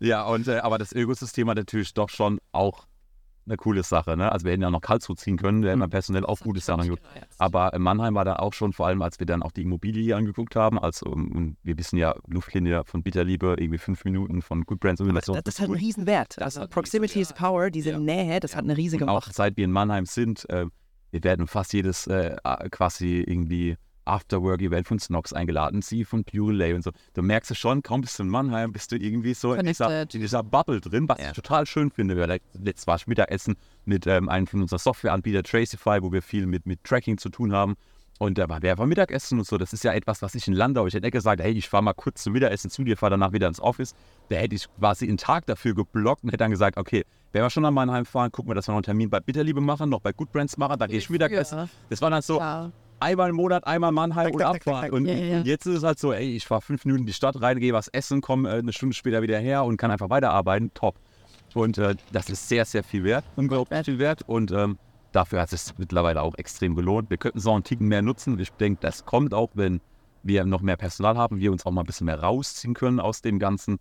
Ja, und äh, aber das Ökosystem hat natürlich doch schon auch eine coole Sache. Ne? Also wir hätten ja noch Karlsruhe ziehen können, wir hätten Mhm. ja personell auch gute Sachen angeguckt. Aber in Mannheim war dann auch schon, vor allem als wir dann auch die Immobilie hier angeguckt haben, also und wir wissen ja, Luftlinie von Bitterliebe, irgendwie fünf Minuten von Good Brands und Das, das hat einen riesen Wert. Also Proximity is Power, diese Ja. Nähe, das hat eine riesige Und auch Macht. seit wir in Mannheim sind, äh, wir werden fast jedes äh, quasi irgendwie Afterwork-Event von Snox eingeladen, sie von Purelay und so. Du merkst es schon, kaum bist du in Mannheim, bist du irgendwie so in dieser, in dieser Bubble drin, was Ja. ich total schön finde. Wir- Letztes war ich Mittagessen mit ähm, einem von unseren Softwareanbieter Tracify, wo wir viel mit, mit Tracking zu tun haben. Und da war der war Mittagessen und so. Das ist ja etwas, was ich in Landau, ich hätte gesagt, hey, ich fahre mal kurz zum Mittagessen zu dir, fahre danach wieder ins Office. Da hätte ich quasi einen Tag dafür geblockt und hätte dann gesagt, okay, wenn wir schon an Mannheim fahren, gucken wir, dass wir noch einen Termin bei Bitterliebe machen, noch bei Good Brands machen, dann gehe ich Mittagessen. Das war dann so Ja. Einmal im Monat, einmal Mannheim und abfahren. Und Ja, ja. jetzt ist es halt so, ey, ich fahre fünf Minuten in die Stadt rein, gehe was essen, komme äh, eine Stunde später wieder her und kann einfach weiterarbeiten. Top. Und äh, das ist sehr, sehr viel wert. Unglaublich viel wert. Und ähm, dafür hat es sich mittlerweile auch extrem gelohnt. Wir könnten es auch einen Ticken mehr nutzen. Ich denke, das kommt auch, wenn wir noch mehr Personal haben, wir uns auch mal ein bisschen mehr rausziehen können aus dem ganzen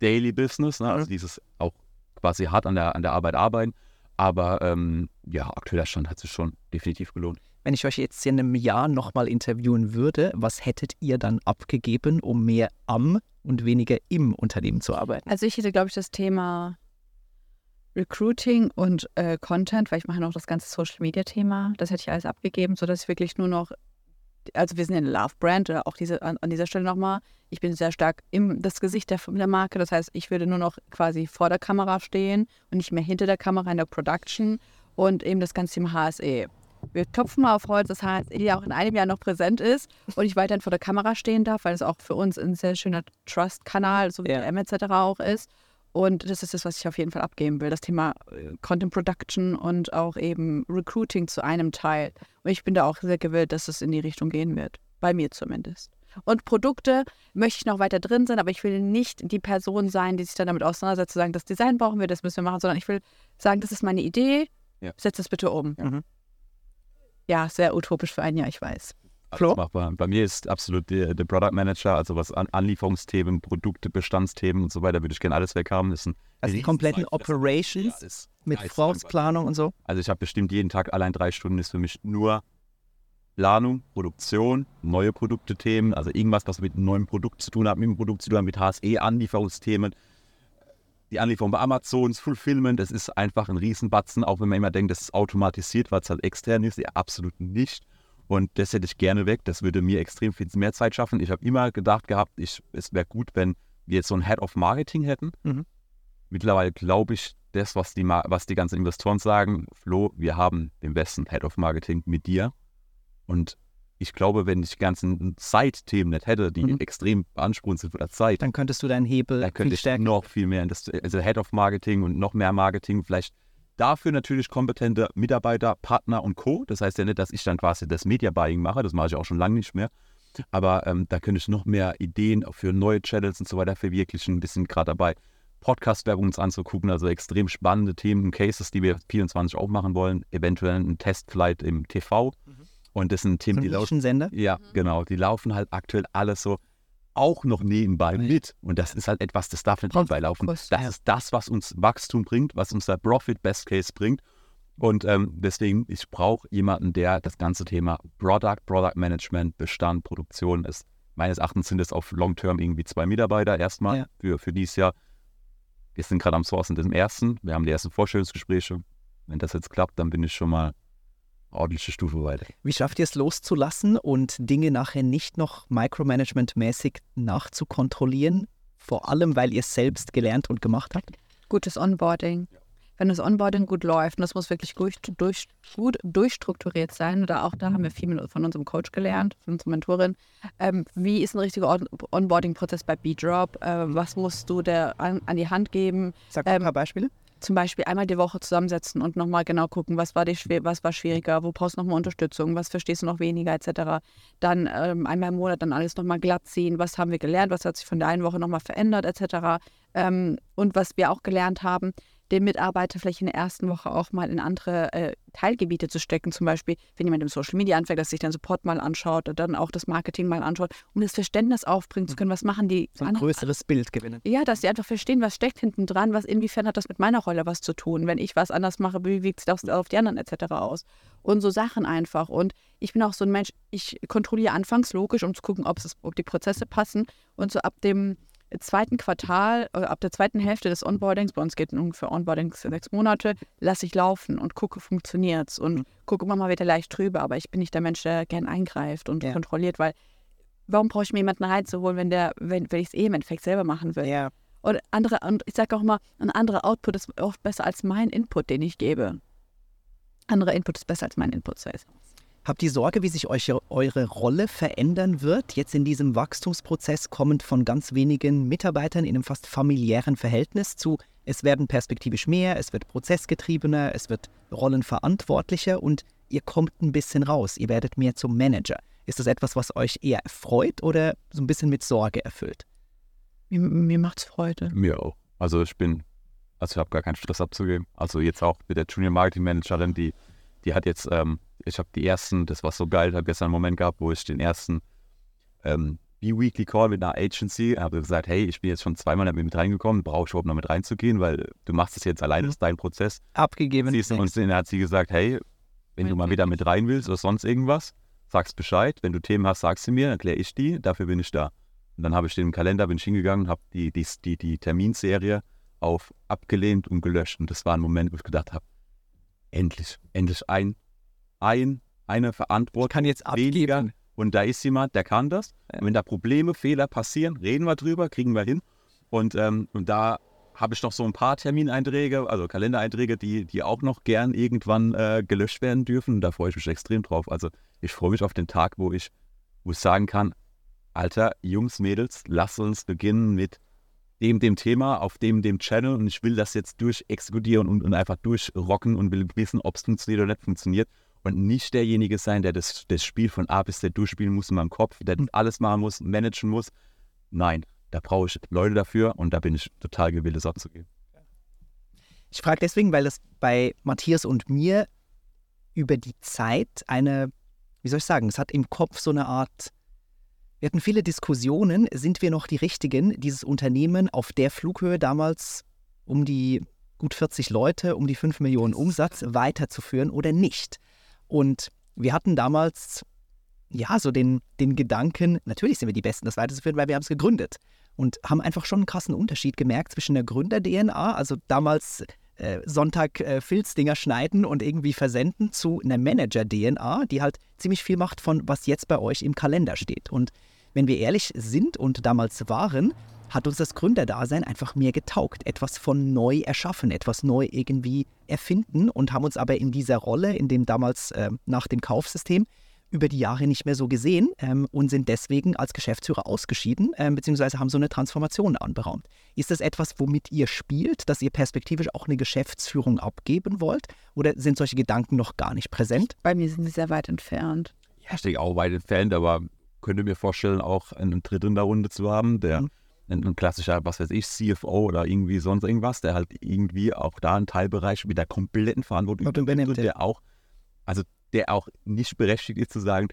Daily Business. Ne? Also dieses auch quasi hart an der, an der Arbeit arbeiten. Aber ähm, ja, aktueller Stand hat sich schon definitiv gelohnt. Wenn ich euch jetzt in einem Jahr nochmal interviewen würde, was hättet ihr dann abgegeben, um mehr am und weniger im Unternehmen zu arbeiten? Also ich hätte, glaube ich, das Thema Recruiting und äh, Content, weil ich mache noch das ganze Social Media Thema. Das hätte ich alles abgegeben, sodass ich wirklich nur noch, also wir sind eine Love Brand, oder auch diese, an, an dieser Stelle nochmal, ich bin sehr stark im das Gesicht der, der Marke. Das heißt, ich würde nur noch quasi vor der Kamera stehen und nicht mehr hinter der Kamera in der Production und eben das ganze Thema HSE. Wir klopfen mal auf Holz, dass HSE auch in einem Jahr noch präsent ist und ich weiterhin vor der Kamera stehen darf, weil es auch für uns ein sehr schöner Trust-Kanal, so wie Ja. der M etc. auch ist. Und das ist das, was ich auf jeden Fall abgeben will. Das Thema äh, Content Production und auch eben Recruiting zu einem Teil. Und ich bin da auch sehr gewillt, dass es in die Richtung gehen wird. Bei mir zumindest. Und Produkte möchte ich noch weiter drin sein, aber ich will nicht die Person sein, die sich dann damit auseinandersetzt, zu sagen, das Design brauchen wir, das müssen wir machen, sondern ich will sagen, das ist meine Idee, Ja. setz das bitte um. Mhm. Ja, sehr utopisch für ein Jahr, ich weiß. Flo? Machbar. Bei mir ist absolut der, der Product Manager, also was an Anlieferungsthemen, Produkte, Bestandsthemen und so weiter, würde ich gerne alles weghaben. Das ist Also die kompletten Operations Ja, ist mit. Vorausplanung und so? Also ich habe bestimmt jeden Tag allein drei Stunden ist für mich nur Planung, Produktion, neue Produkte-Themen, also irgendwas, was mit einem neuen Produkt zu tun hat, mit dem Produkt zu tun hat, mit HSE-Anlieferungsthemen. Die Anlieferung bei Amazon, das Fulfillment, das ist einfach ein Riesenbatzen, auch wenn man immer denkt, das ist automatisiert, weil es halt extern ist, ja, absolut nicht. Und das hätte ich gerne weg, das würde mir extrem viel mehr Zeit schaffen. Ich habe immer gedacht gehabt, ich, es wäre gut, wenn wir jetzt so ein Head of Marketing hätten. Mhm. Mittlerweile glaube ich, das, was die, was die ganzen Investoren sagen, Flo, wir haben den besten Head of Marketing mit dir. Und ich glaube, wenn ich die ganzen Side-Themen nicht hätte, die Mhm. extrem beanspruchend sind von der Zeit, Dann könntest du deinen Hebel da könnte viel ich stärker. noch viel mehr also Head of Marketing und noch mehr Marketing, vielleicht dafür natürlich kompetente Mitarbeiter, Partner und Co. Das heißt ja nicht, dass ich dann quasi das Media Buying mache, das mache ich auch schon lange nicht mehr. Aber ähm, da könnte ich noch mehr Ideen für neue Channels und so weiter verwirklichen. Ein bisschen gerade dabei, Podcast-Werbung uns anzugucken, also extrem spannende Themen, Cases, die wir 24 auch machen wollen, eventuell ein Testflight im TV. Und das sind So Themen, ein die laufen Nischensender. ja, genau. Die laufen halt aktuell alles so auch noch nebenbei mit. Und das ist halt etwas, das darf nicht nebenbei laufen. Das ist das, was uns Wachstum bringt, was uns der Profit Best Case bringt. Und ähm, deswegen, ich brauche jemanden, der das ganze Thema Product, Product Management, Bestand, Produktion ist. Meines Erachtens sind es auf Long Term irgendwie zwei Mitarbeiter erstmal Ja. für, für dieses Jahr. Wir sind gerade am Sourcen des ersten. Wir haben die ersten Vorstellungsgespräche. Wenn das jetzt klappt, dann bin ich schon mal ordentliche Stufe weiter. Wie schafft ihr es loszulassen und Dinge nachher nicht noch micromanagement-mäßig nachzukontrollieren? Vor allem, weil ihr es selbst gelernt und gemacht habt? Gutes Onboarding. Wenn das Onboarding gut läuft, und das muss wirklich durch, durch, gut durchstrukturiert sein, oder auch da haben wir viel von unserem Coach gelernt, von unserer Mentorin, ähm, wie ist ein richtiger On Onboarding-Prozess bei B-Drop, ähm, was musst du der an, an die Hand geben, Sag mal Ähm, ein paar Beispiele. Zum Beispiel einmal die Woche zusammensetzen und nochmal genau gucken, was war, die was war schwieriger, wo brauchst du nochmal Unterstützung, was verstehst du noch weniger etc. Dann ähm, einmal im Monat dann alles nochmal glatt ziehen, was haben wir gelernt, was hat sich von der einen Woche nochmal verändert etc. Ähm, und was wir auch gelernt haben, den Mitarbeiter vielleicht in der ersten Woche auch mal in andere äh, Teilgebiete zu stecken. Zum Beispiel, wenn jemand im Social Media anfängt, dass sich dann Support mal anschaut, dann auch das Marketing mal anschaut, um das Verständnis aufbringen zu können, was machen die So ein anderen größeres Bild gewinnen. ja, dass sie einfach verstehen, was steckt hinten dran, was inwiefern hat das mit meiner Rolle was zu tun. Wenn ich was anders mache, wie wirkt es auf, auf die anderen etc. aus. Und so Sachen einfach. Und ich bin auch so ein Mensch, ich kontrolliere anfangs logisch, um zu gucken, ob die Prozesse passen. Und so ab dem zweiten Quartal, oder ab der zweiten Hälfte des Onboardings, bei uns geht ungefähr Onboarding sechs Monate, lasse ich laufen und gucke, funktioniert es. Und gucke immer mal wieder leicht drüber. Aber ich bin nicht der Mensch, der gern eingreift und Ja. kontrolliert, weil warum brauche ich mir jemanden reinzuholen, wenn der, wenn, wenn ich es eh im Endeffekt selber machen will? Ja. Und andere, und ich sage auch mal, ein anderer Output ist oft besser als mein Input, den ich gebe. Anderer Input ist besser als mein Input. So ist. Habt ihr Sorge, wie sich euch eure Rolle verändern wird, jetzt in diesem Wachstumsprozess kommend von ganz wenigen Mitarbeitern in einem fast familiären Verhältnis zu, es werden perspektivisch mehr, es wird prozessgetriebener, es wird rollenverantwortlicher und ihr kommt ein bisschen raus, ihr werdet mehr zum Manager. Ist das etwas, was euch eher erfreut oder so ein bisschen mit Sorge erfüllt? Mir, mir macht es Freude. Mir auch. Also ich bin, also ich habe gar keinen Stress abzugeben. Also jetzt auch mit der Junior Marketing Managerin, die die hat jetzt, ähm, ich habe die ersten, das war so geil, ich habe gestern einen Moment gehabt, wo ich den ersten ähm, B-Weekly Call mit einer Agency habe gesagt, hey, ich bin jetzt schon zweimal damit mit reingekommen, brauche ich überhaupt noch mit reinzugehen, weil du machst es jetzt alleine, das ist dein Prozess. Abgegeben. Siehst du, und dann hat sie gesagt, hey, wenn du mal wieder mit rein willst oder sonst irgendwas, sagst Bescheid. Wenn du Themen hast, sagst du mir, dann kläre ich die, dafür bin ich da. Und dann habe ich den Kalender, bin ich hingegangen, habe die, die, die, die Terminserie auf abgelehnt und gelöscht. Und das war ein Moment, wo ich gedacht habe, endlich, endlich ein, ein, eine Verantwortung. kann jetzt weniger. abgeben. Und da ist jemand, der kann das. Und wenn da Probleme, Fehler passieren, reden wir drüber, kriegen wir hin. Und, ähm, und da habe ich noch so ein paar Termineinträge, also Kalendereinträge, die, die auch noch gern irgendwann äh, gelöscht werden dürfen. Da freue ich mich extrem drauf. Also ich freue mich auf den Tag, wo ich, wo ich sagen kann, Alter, Jungs, Mädels, lasst uns beginnen mit dem, dem Thema, auf dem, dem Channel und ich will das jetzt durchexekutieren und, und einfach durchrocken und will wissen, ob es funktioniert oder nicht funktioniert und nicht derjenige sein, der das, das Spiel von A bis Z durchspielen muss in meinem Kopf, der alles machen muss, managen muss. Nein, da brauche ich Leute dafür und da bin ich total gewillt, es abzugeben. Ich frage deswegen, weil das bei Matthias und mir über die Zeit eine, wie soll ich sagen, es hat im Kopf so eine Art, wir hatten viele Diskussionen, sind wir noch die Richtigen, dieses Unternehmen auf der Flughöhe damals um die gut 40 Leute, um die 5 Millionen Umsatz weiterzuführen oder nicht? Und wir hatten damals ja so den, den Gedanken, natürlich sind wir die Besten, das weiterzuführen, weil wir haben es gegründet und haben einfach schon einen krassen Unterschied gemerkt zwischen der Gründer-DNA, also damals äh, Sonntag äh, Filzdinger schneiden und irgendwie versenden, zu einer Manager-DNA, die halt ziemlich viel macht von, was jetzt bei euch im Kalender steht. Und wenn wir ehrlich sind und damals waren, hat uns das Gründerdasein einfach mehr getaugt. Etwas von neu erschaffen, etwas neu irgendwie erfinden und haben uns aber in dieser Rolle, in dem damals äh, nach dem Kaufsystem, über die Jahre nicht mehr so gesehen ähm, und sind deswegen als Geschäftsführer ausgeschieden, ähm, beziehungsweise haben so eine Transformation anberaumt. Ist das etwas, womit ihr spielt, dass ihr perspektivisch auch eine Geschäftsführung abgeben wollt? Oder sind solche Gedanken noch gar nicht präsent? Bei mir sind sie sehr weit entfernt. Ja, ich denke auch weit entfernt, aber könnte mir vorstellen, auch einen Dritt in der Runde zu haben, der Mhm. Ein, ein klassischer, was weiß ich, CFO oder irgendwie sonst irgendwas, der halt irgendwie auch da einen Teilbereich mit der kompletten Verantwortung übernimmt, der auch, also der auch nicht berechtigt ist zu sagen,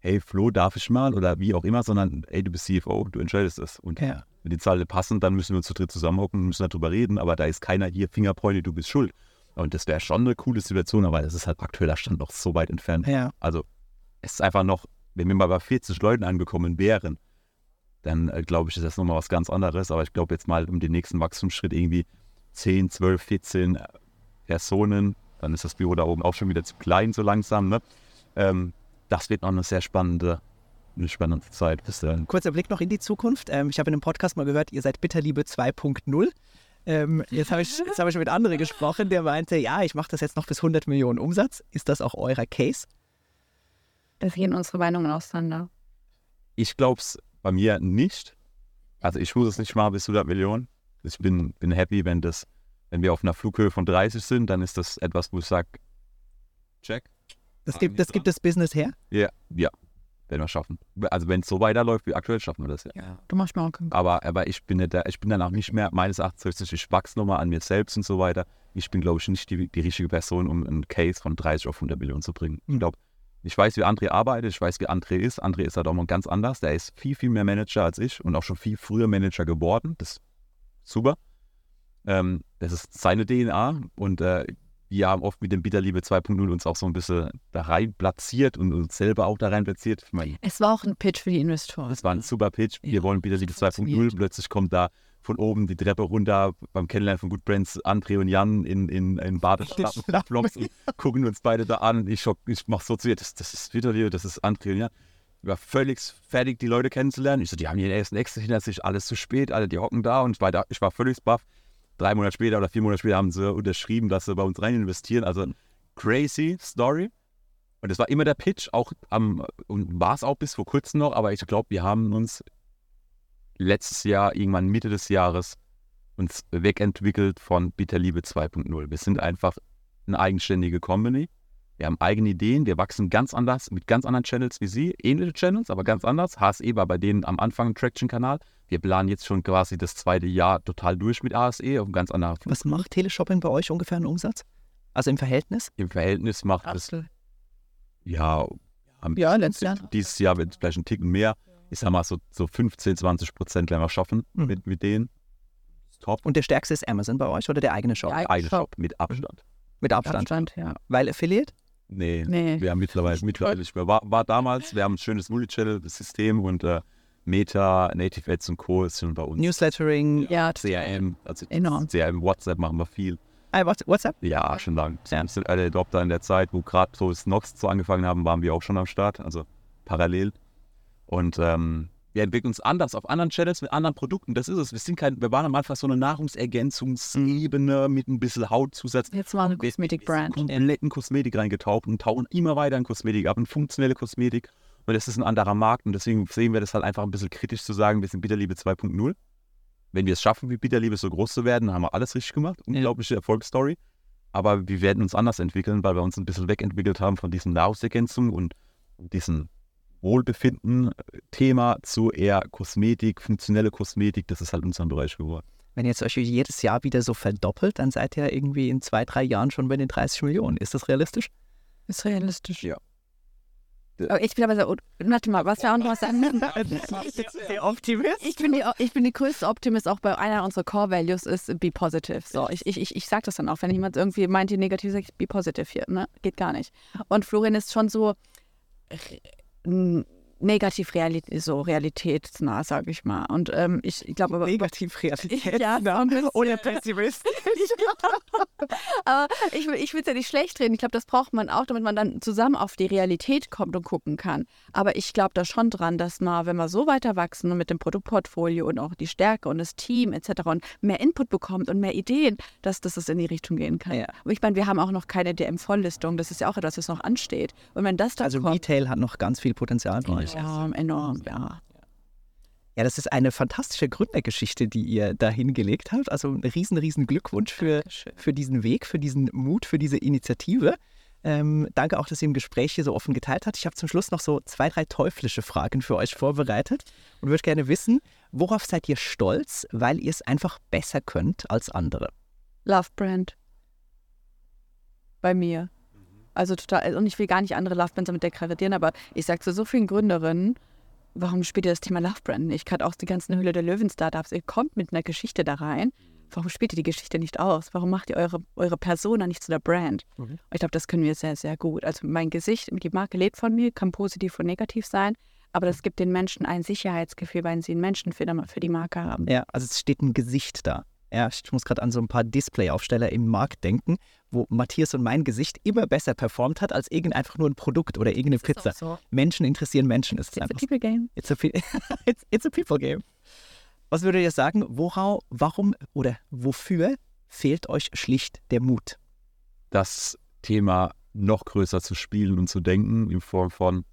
hey Flo, darf ich mal oder wie auch immer, sondern hey, du bist CFO, du entscheidest es. Und Ja. wenn die Zahlen passen, dann müssen wir uns zu dritt zusammenhocken und müssen darüber reden, aber da ist keiner hier Fingerpointe, du bist schuld. Und das wäre schon eine coole Situation, aber das ist halt aktueller Stand noch so weit entfernt. Ja. Also es ist einfach noch, wenn wir mal bei 40 Leuten angekommen wären, dann äh, glaube ich, ist das nochmal was ganz anderes. Aber ich glaube jetzt mal um den nächsten Wachstumsschritt irgendwie 10, 12, 14 Personen, dann ist das Büro da oben auch schon wieder zu klein so langsam. Ne? Ähm, das wird noch eine sehr spannende, eine spannende Zeit bis dahin. Kurzer Blick noch in die Zukunft. Ähm, ich habe in einem Podcast mal gehört, ihr seid Bitterliebe 2.0. Ähm, jetzt habe ich, jetzt habe ich mit anderen gesprochen, der meinte, ja, ich mache das jetzt noch bis 100 Millionen Umsatz. Ist das auch eurer Case? Da gehen unsere Meinungen auseinander. Ich glaube es bei mir nicht. Also ich muss es nicht mal bis 100 Millionen. Ich bin, bin happy, wenn das, wenn wir auf einer Flughöhe von 30 sind, dann ist das etwas, wo ich sage, check. Das gibt, das gibt das Business her? Ja, ja, werden wir schaffen. Also wenn es so weiterläuft wie aktuell, schaffen wir das ja. Du machst mir auch keinen Aber, aber ich bin nicht da, ich bin danach nicht mehr, meines Erachtens, ich wachse nochmal an mir selbst und so weiter. Ich bin, glaube ich, nicht die, die richtige Person, um einen Case von 30 auf 100 Millionen zu bringen. Ich Mhm. glaube, ich weiß, wie André arbeitet, ich weiß, wie André ist. André ist halt auch mal ganz anders. Der ist viel, viel mehr Manager als ich und auch schon viel früher Manager geworden. Das ist super. Ähm, das ist seine DNA und äh, wir haben oft mit dem Bitterliebe 2.0 uns auch so ein bisschen da rein platziert und uns selber auch da rein platziert. Meine, Es war auch ein Pitch für die Investoren. das war ein super Pitch. Wir Ja, wollen Bitterliebe hat funktioniert. 2.0. Plötzlich kommt da von oben die Treppe runter beim Kennenlernen von Good Brands André und Jan in, in, in Badeschlappen und gucken uns beide da an. Ich, schock, ich mach so zu ihr, das, das ist Bitterliebe, das ist André und Jan. Ich war völlig fertig, die Leute kennenzulernen. Ich so, die haben ihren ersten Exit hinter sich, alles zu spät, alle, die hocken da und ich war, da, ich war völlig baff. Drei Monate später oder vier Monate später haben sie unterschrieben, dass sie bei uns rein investieren. Also crazy Story. Und es war immer der Pitch, auch am, und war es auch bis vor kurzem noch, aber ich glaube, wir haben uns letztes Jahr, irgendwann Mitte des Jahres, uns wegentwickelt von Bitterliebe 2.0. Wir sind einfach eine eigenständige Company. Wir haben eigene Ideen, wir wachsen ganz anders, mit ganz anderen Channels wie Sie, ähnliche Channels, aber ganz anders. HSE war bei denen am Anfang ein Traction-Kanal. Wir planen jetzt schon quasi das zweite Jahr total durch mit ASE auf einem ganz anderen Was macht Teleshopping bei euch ungefähr einen Umsatz? Also im Verhältnis? Im Verhältnis macht es, Absolut. ja, am- Ja, letztes Jahr. dieses Jahr wird es vielleicht ein Ticken mehr. Ich sag mal, so, so 15, 20 Prozent werden wir schaffen Mhm. mit, mit denen. Ist top. Und der stärkste ist Amazon bei euch oder der eigene Shop? Der eigene Shop. Shop mit Abstand. Mit Abstand. Abstand, ja. Weil Affiliate? Nee, Nee. wir haben mittlerweile, mittlerweile nicht mehr. War, war damals, wir haben ein schönes Multichannel-System und äh, Meta, Native Ads und Co. ist schon bei uns. Newslettering? Ja, CRM, also Enorm. CRM, WhatsApp machen wir viel. Ah, What- WhatsApp? Ja, schon lang. Ja. Wir sind alle Adopter in der Zeit, wo gerade so Snox so angefangen haben, waren wir auch schon am Start, also parallel. Und ähm, wir entwickeln uns anders auf anderen Channels mit anderen Produkten. Das ist es. Wir sind kein, wir waren am Anfang so eine Nahrungsergänzungsebene mit ein bisschen Hautzusatz. Jetzt mal eine Kosmetik-Brand. Komplett in Kosmetik reingetaucht und tauchen immer weiter in Kosmetik ab, in funktionelle Kosmetik. Und das ist ein anderer Markt und deswegen sehen wir das halt einfach ein bisschen kritisch zu sagen, wir sind Bitterliebe 2.0. Wenn wir es schaffen, wie Bitterliebe so groß zu werden, dann haben wir alles richtig gemacht. Unglaubliche Erfolgsstory. Aber wir werden uns anders entwickeln, weil wir uns ein bisschen wegentwickelt haben von diesen Nahrungsergänzungen und diesem Wohlbefinden-Thema zu eher Kosmetik, funktionelle Kosmetik. Das ist halt unser Bereich geworden. Wenn ihr jetzt euch jedes Jahr wieder so verdoppelt, dann seid ihr irgendwie in zwei, drei Jahren schon bei den 30 Millionen. Ist das realistisch? Ist realistisch. Ja. Aber ich bin aber so, warte mal, was wir auch noch was sagen müssen. Der Optimist? Ich bin, die, ich bin die größte Optimist, auch bei einer unserer Core Values ist be positive. So, ich, ich, ich, ich sage das dann auch, wenn jemand irgendwie meint, die negativ sagt, be positive hier, ne? Geht gar nicht. Und Florian ist schon so 嗯。Negativ Realität, so realitätsnah, sage ich mal. Und ähm, ich, ich glaube aber. Negativ Realität. Ja, bisschen. Oder Pessimist. Aber ich, will- ich will es ja nicht schlecht reden. Ich glaube, das braucht man auch, damit man dann zusammen auf die Realität kommt und gucken kann. Aber ich glaube da schon dran, dass man, wenn wir so weiter wachsen und mit dem Produktportfolio und auch die Stärke und das Team etc. und mehr Input bekommt und mehr Ideen, dass, dass es in die Richtung gehen kann. Ja. Aber ich meine, wir haben auch noch keine DM-Volllistung. Das ist ja auch etwas, was noch ansteht. Und wenn das dann Also kommt, Retail hat noch ganz viel Potenzial bei euch. enorm, enorm, ja. Ja, das ist eine fantastische Gründergeschichte, die ihr da hingelegt habt. Also ein riesen, riesen Glückwunsch für, Dankeschön. für diesen Weg, für diesen Mut, für diese Initiative. Ähm, danke auch, dass ihr im Gespräch hier so offen geteilt habt. Ich habe zum Schluss noch so zwei, drei teuflische Fragen für euch vorbereitet und würde gerne wissen, worauf seid ihr stolz, weil ihr es einfach besser könnt als andere? Love Brand. Bei mir. Also total, und ich will gar nicht andere Love Brands damit degradieren, aber ich sage zu so vielen Gründerinnen, warum spielt ihr das Thema Love Brand nicht? Gerade auch die ganzen Höhle der Löwen Startups, ihr kommt mit einer Geschichte da rein. Warum spielt ihr die Geschichte nicht aus? Warum macht ihr eure, eure Persona nicht zu der Brand? Mhm. Ich glaube, das können wir sehr, sehr gut. Also mein Gesicht, die Marke lebt von mir, kann positiv und negativ sein, aber das gibt den Menschen ein Sicherheitsgefühl, weil sie einen Menschen für die Marke haben. Ja, also es steht ein Gesicht da. Ja, ich muss gerade an so ein paar Displayaufsteller im Markt denken, wo Matthias und mein Gesicht immer besser performt hat als irgend einfach nur ein Produkt oder irgendeine Pizza. So. Menschen interessieren Menschen, ist es It's a people game. It's a, it's, it's a people game. Was würdet ihr sagen, worau, warum oder wofür fehlt euch schlicht der Mut? das Thema noch größer zu spielen und zu denken, in Form von,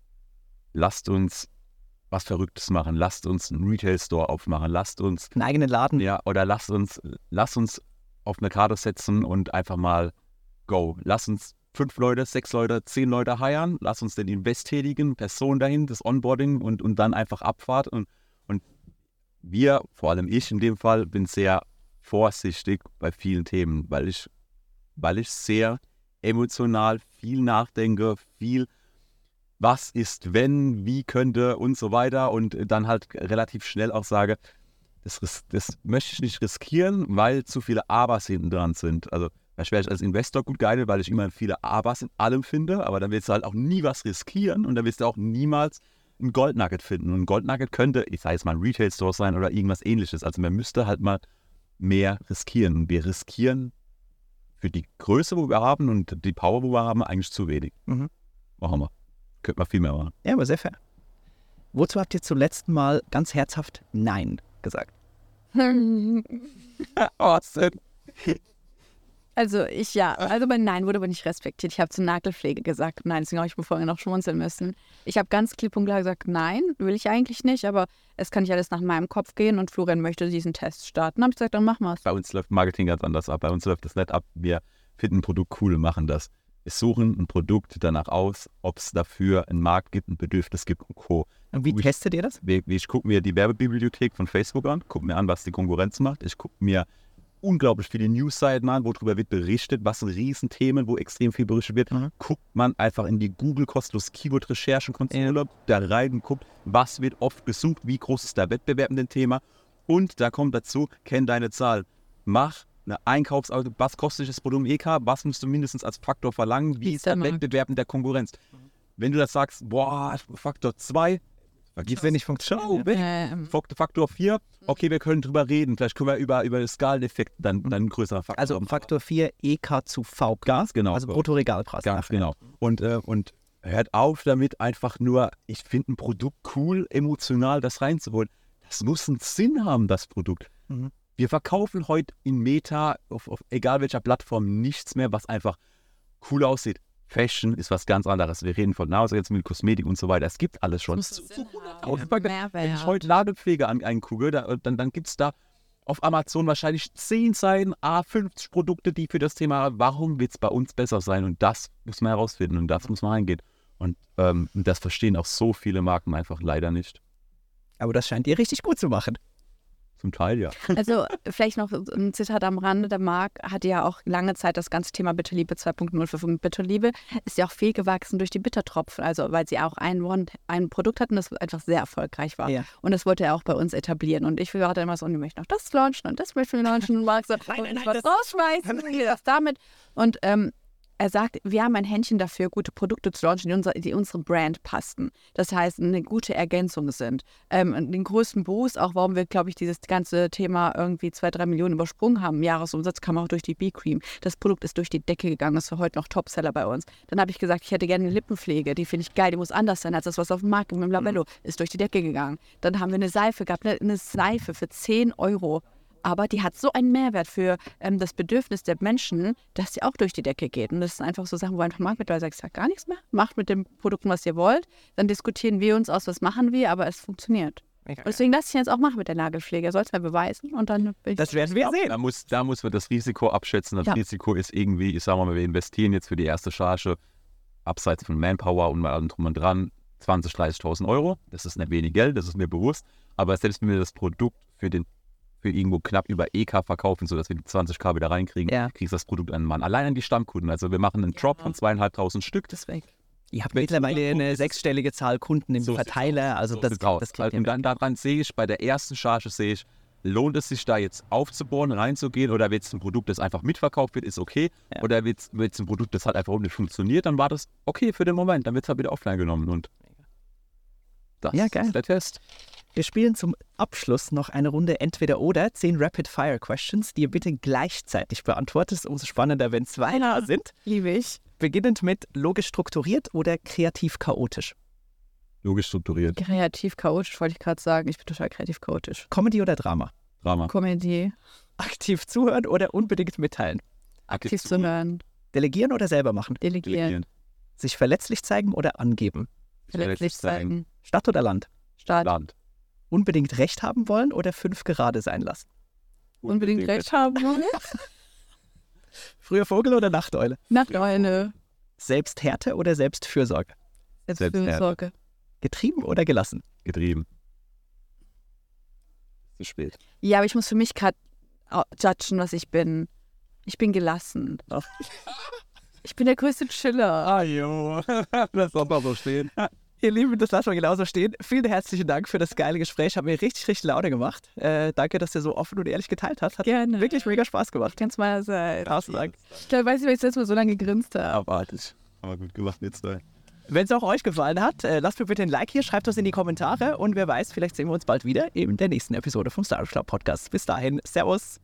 lasst uns was Verrücktes machen, lasst uns einen Retail-Store aufmachen, lasst uns, Einen eigenen Laden? ja, oder lasst uns, lasst uns auf eine Karte setzen und einfach mal go. Lasst uns fünf Leute, sechs Leute, zehn Leute heiern, lasst uns den Invest tätigen, Person dahin, das Onboarding und, und dann einfach Abfahrt. Und, und wir, vor allem ich in dem Fall, bin sehr vorsichtig bei vielen Themen, weil ich, weil ich sehr emotional viel nachdenke, viel was ist, wenn, wie könnte und so weiter und dann halt relativ schnell auch sage, das, das möchte ich nicht riskieren, weil zu viele Abers hinten dran sind. Also das wäre ich als Investor gut geeignet, weil ich immer viele Abers in allem finde, aber dann willst du halt auch nie was riskieren und dann wirst du auch niemals ein Goldnugget finden. Und ein Goldnugget könnte, ich sage jetzt mal ein Retail-Store sein oder irgendwas ähnliches. Also man müsste halt mal mehr riskieren. Und wir riskieren für die Größe, wo wir haben und die Power, wo wir haben, eigentlich zu wenig. Mhm. Machen wir. Könnte man viel mehr machen. Ja, aber sehr fair. Wozu habt ihr zum letzten Mal ganz herzhaft Nein gesagt? Also ich ja, also bei Nein wurde aber nicht respektiert. Ich habe zur Nagelpflege gesagt Nein, deswegen habe ich mir vorher noch schmunzeln müssen. Ich habe ganz klipp und klar gesagt Nein, will ich eigentlich nicht, aber es kann nicht alles nach meinem Kopf gehen und Florian möchte diesen Test starten. Dann habe ich gesagt, dann machen wir es. Bei uns läuft Marketing ganz anders ab. Bei uns läuft das nicht ab. Wir finden ein Produkt cool und machen das. Wir suchen ein Produkt danach aus, ob es dafür einen Markt gibt, ein Bedürfnis gibt und Co. Und wie Ui. testet ihr das? Wir- Ich gucke mir die Werbebibliothek von Facebook an, gucke mir an, was die Konkurrenz macht. Ich gucke mir unglaublich viele Newsseiten an, wo darüber wird berichtet, was sind Riesenthemen, wo extrem viel berichtet wird. Mhm. Guckt man einfach in die Google kostenlos Keyword-Recherchenkonsole da rein und guckt, was wird oft gesucht, wie groß ist der Wettbewerb in dem Thema. Und da kommt dazu, kenn deine Zahl. Mach eine Einkaufsauto, was kostet das Produkt im EK, was musst du mindestens als Faktor verlangen, wie ist der? Wettbewerb in der Konkurrenz. Wenn du das sagst, boah, Faktor 2, vergiss Wenn nicht. Ähm, Fak- Faktor 4, okay, wir können drüber reden. Vielleicht können wir über, über den Skaleneffekt dann, dann ein größerer Faktor. Also machen. Faktor 4 EK zu V. Ganz genau. Also Bruttoregalpreis. Ganz genau. Und, äh, und hört auf damit, einfach nur, ich finde ein Produkt cool, emotional das reinzuholen. Das muss einen Sinn haben, das Produkt. Mhm. Wir verkaufen heute in Meta, auf, auf egal welcher Plattform, nichts mehr, was einfach cool aussieht. Fashion ist was ganz anderes. Wir reden von Nase jetzt mit Kosmetik und so weiter. Es gibt alles schon. Sinn haben. Auf- Wenn ich heute Ladepflege an, angucke, da, dann, dann gibt es da auf Amazon wahrscheinlich 10 Seiten, A50 Produkte, die für das Thema, warum wird es bei uns besser sein? Und das muss man herausfinden und das muss man reingehen. Und ähm, das verstehen auch so viele Marken einfach leider nicht. Aber das scheint ihr richtig gut zu machen. Zum Teil ja. Also vielleicht noch ein Zitat am Rande. Der Marc hatte ja auch lange Zeit das ganze Thema Bitterliebe 2.0 verfolgt. Bitterliebe ist ja auch viel gewachsen durch die Bittertropfen, also weil sie auch ein, One- ein Produkt hatten, das einfach sehr erfolgreich war. Ja. Und das wollte er auch bei uns etablieren. Und ich war dann immer so, und ich möchte noch das launchen und das möchte ich launchen. Und Marc so, Nein, nein, und ich nein, was das- rausschmeißen, das damit. Und ähm, er sagt, wir haben ein Händchen dafür, gute Produkte zu launchen, die, unser, die unsere Brand passten. Das heißt, eine gute Ergänzung sind. Ähm, den größten Boost, auch warum wir, glaube ich, dieses ganze Thema irgendwie zwei, drei Millionen übersprungen haben, im Jahresumsatz kam auch durch die B-Cream. Das Produkt ist durch die Decke gegangen, ist für heute noch Topseller bei uns. Dann habe ich gesagt, ich hätte gerne eine Lippenpflege, die finde ich geil, die muss anders sein als das, was auf dem Markt ist. Mit dem Labello ist durch die Decke gegangen. Dann haben wir eine Seife gehabt, eine, eine Seife für 10 Euro. Aber die hat so einen Mehrwert für ähm, das Bedürfnis der Menschen, dass sie auch durch die Decke geht. Und das sind einfach so Sachen, wo einfach Markt mittlerweile sagt, sagt gar nichts mehr, macht mit den Produkten, was ihr wollt. Dann diskutieren wir uns aus, was machen wir, aber es funktioniert. Und deswegen lasse ich ihn jetzt auch machen mit der Nagelpflege. Er soll es mir beweisen und dann bin ich Das werden wir sehen. Da muss, da muss man das Risiko abschätzen. Das Ja. Risiko ist irgendwie, ich sage mal, wir investieren jetzt für die erste Charge abseits von Manpower und mal allem drum und dran 20.000, 30.000 Euro. Das ist nicht wenig Geld, das ist mir bewusst. Aber selbst wenn wir das Produkt für den für irgendwo knapp über EK verkaufen, sodass wir die 20k wieder reinkriegen, Ja. kriegst du das Produkt an den Mann. Allein an die Stammkunden. Also wir machen einen Drop von zweieinhalbtausend Stück. das weg. Ihr habt Wenn- mittlerweile eine sechsstellige Zahl Kunden im So Verteiler. Also So das, aus. das klingt ja Und dann daran sehe ich, bei der ersten Charge sehe ich, lohnt es sich da jetzt aufzubohren, reinzugehen oder wird es ein Produkt, das einfach mitverkauft wird, ist okay. Ja. Oder wird es ein Produkt, das halt einfach nicht funktioniert, dann war das okay für den Moment. Dann wird es halt wieder offline genommen und das Ja, geil. ist der Test. Wir spielen zum Abschluss noch eine Runde entweder oder, zehn Rapid-Fire-Questions, die ihr bitte gleichzeitig beantwortet. Umso spannender, wenn zwei da sind. Liebe ich. Beginnend mit logisch strukturiert oder kreativ chaotisch. Logisch strukturiert. Kreativ chaotisch, wollte ich gerade sagen. Ich bin total kreativ chaotisch. Comedy oder Drama? Drama. Komödie. Aktiv zuhören oder unbedingt mitteilen? Aktiv zu hören. Delegieren oder selber machen? Delegieren. Delegieren. Sich verletzlich zeigen oder angeben? Verletzlich zeigen. Stadt oder Land? Staat. Land. Unbedingt Recht haben wollen oder fünf gerade sein lassen? Unbedingt recht haben wollen. Früher Vogel oder Nachteule? Nachteule. Selbsthärte oder Selbstfürsorge? Selbstfürsorge. Getrieben oder gelassen? Getrieben. Zu spät. Ja, aber ich muss für mich gerade judgen, was ich bin. Ich bin gelassen. Ich bin der größte Chiller. Ah, jo. das soll mal so stehen. Ihr Lieben, das lassen wir genauso stehen. Vielen herzlichen Dank für das geile Gespräch. Hat mir richtig, richtig Laune gemacht. Äh, danke, dass ihr so offen und ehrlich geteilt habt. Hat Gerne. wirklich mega Spaß gemacht. Ganz meinerseits. Tausend Dank. Ich glaub, weiß nicht, weil ich das letzte Mal so lange gegrinst habe. Abartig. Aber gut gemacht jetzt da. Wenn es auch euch gefallen hat, äh, lasst mir bitte ein Like hier, schreibt das in die Kommentare und wer weiß, vielleicht sehen wir uns bald wieder in der nächsten Episode vom Star Club Podcast. Bis dahin, Servus.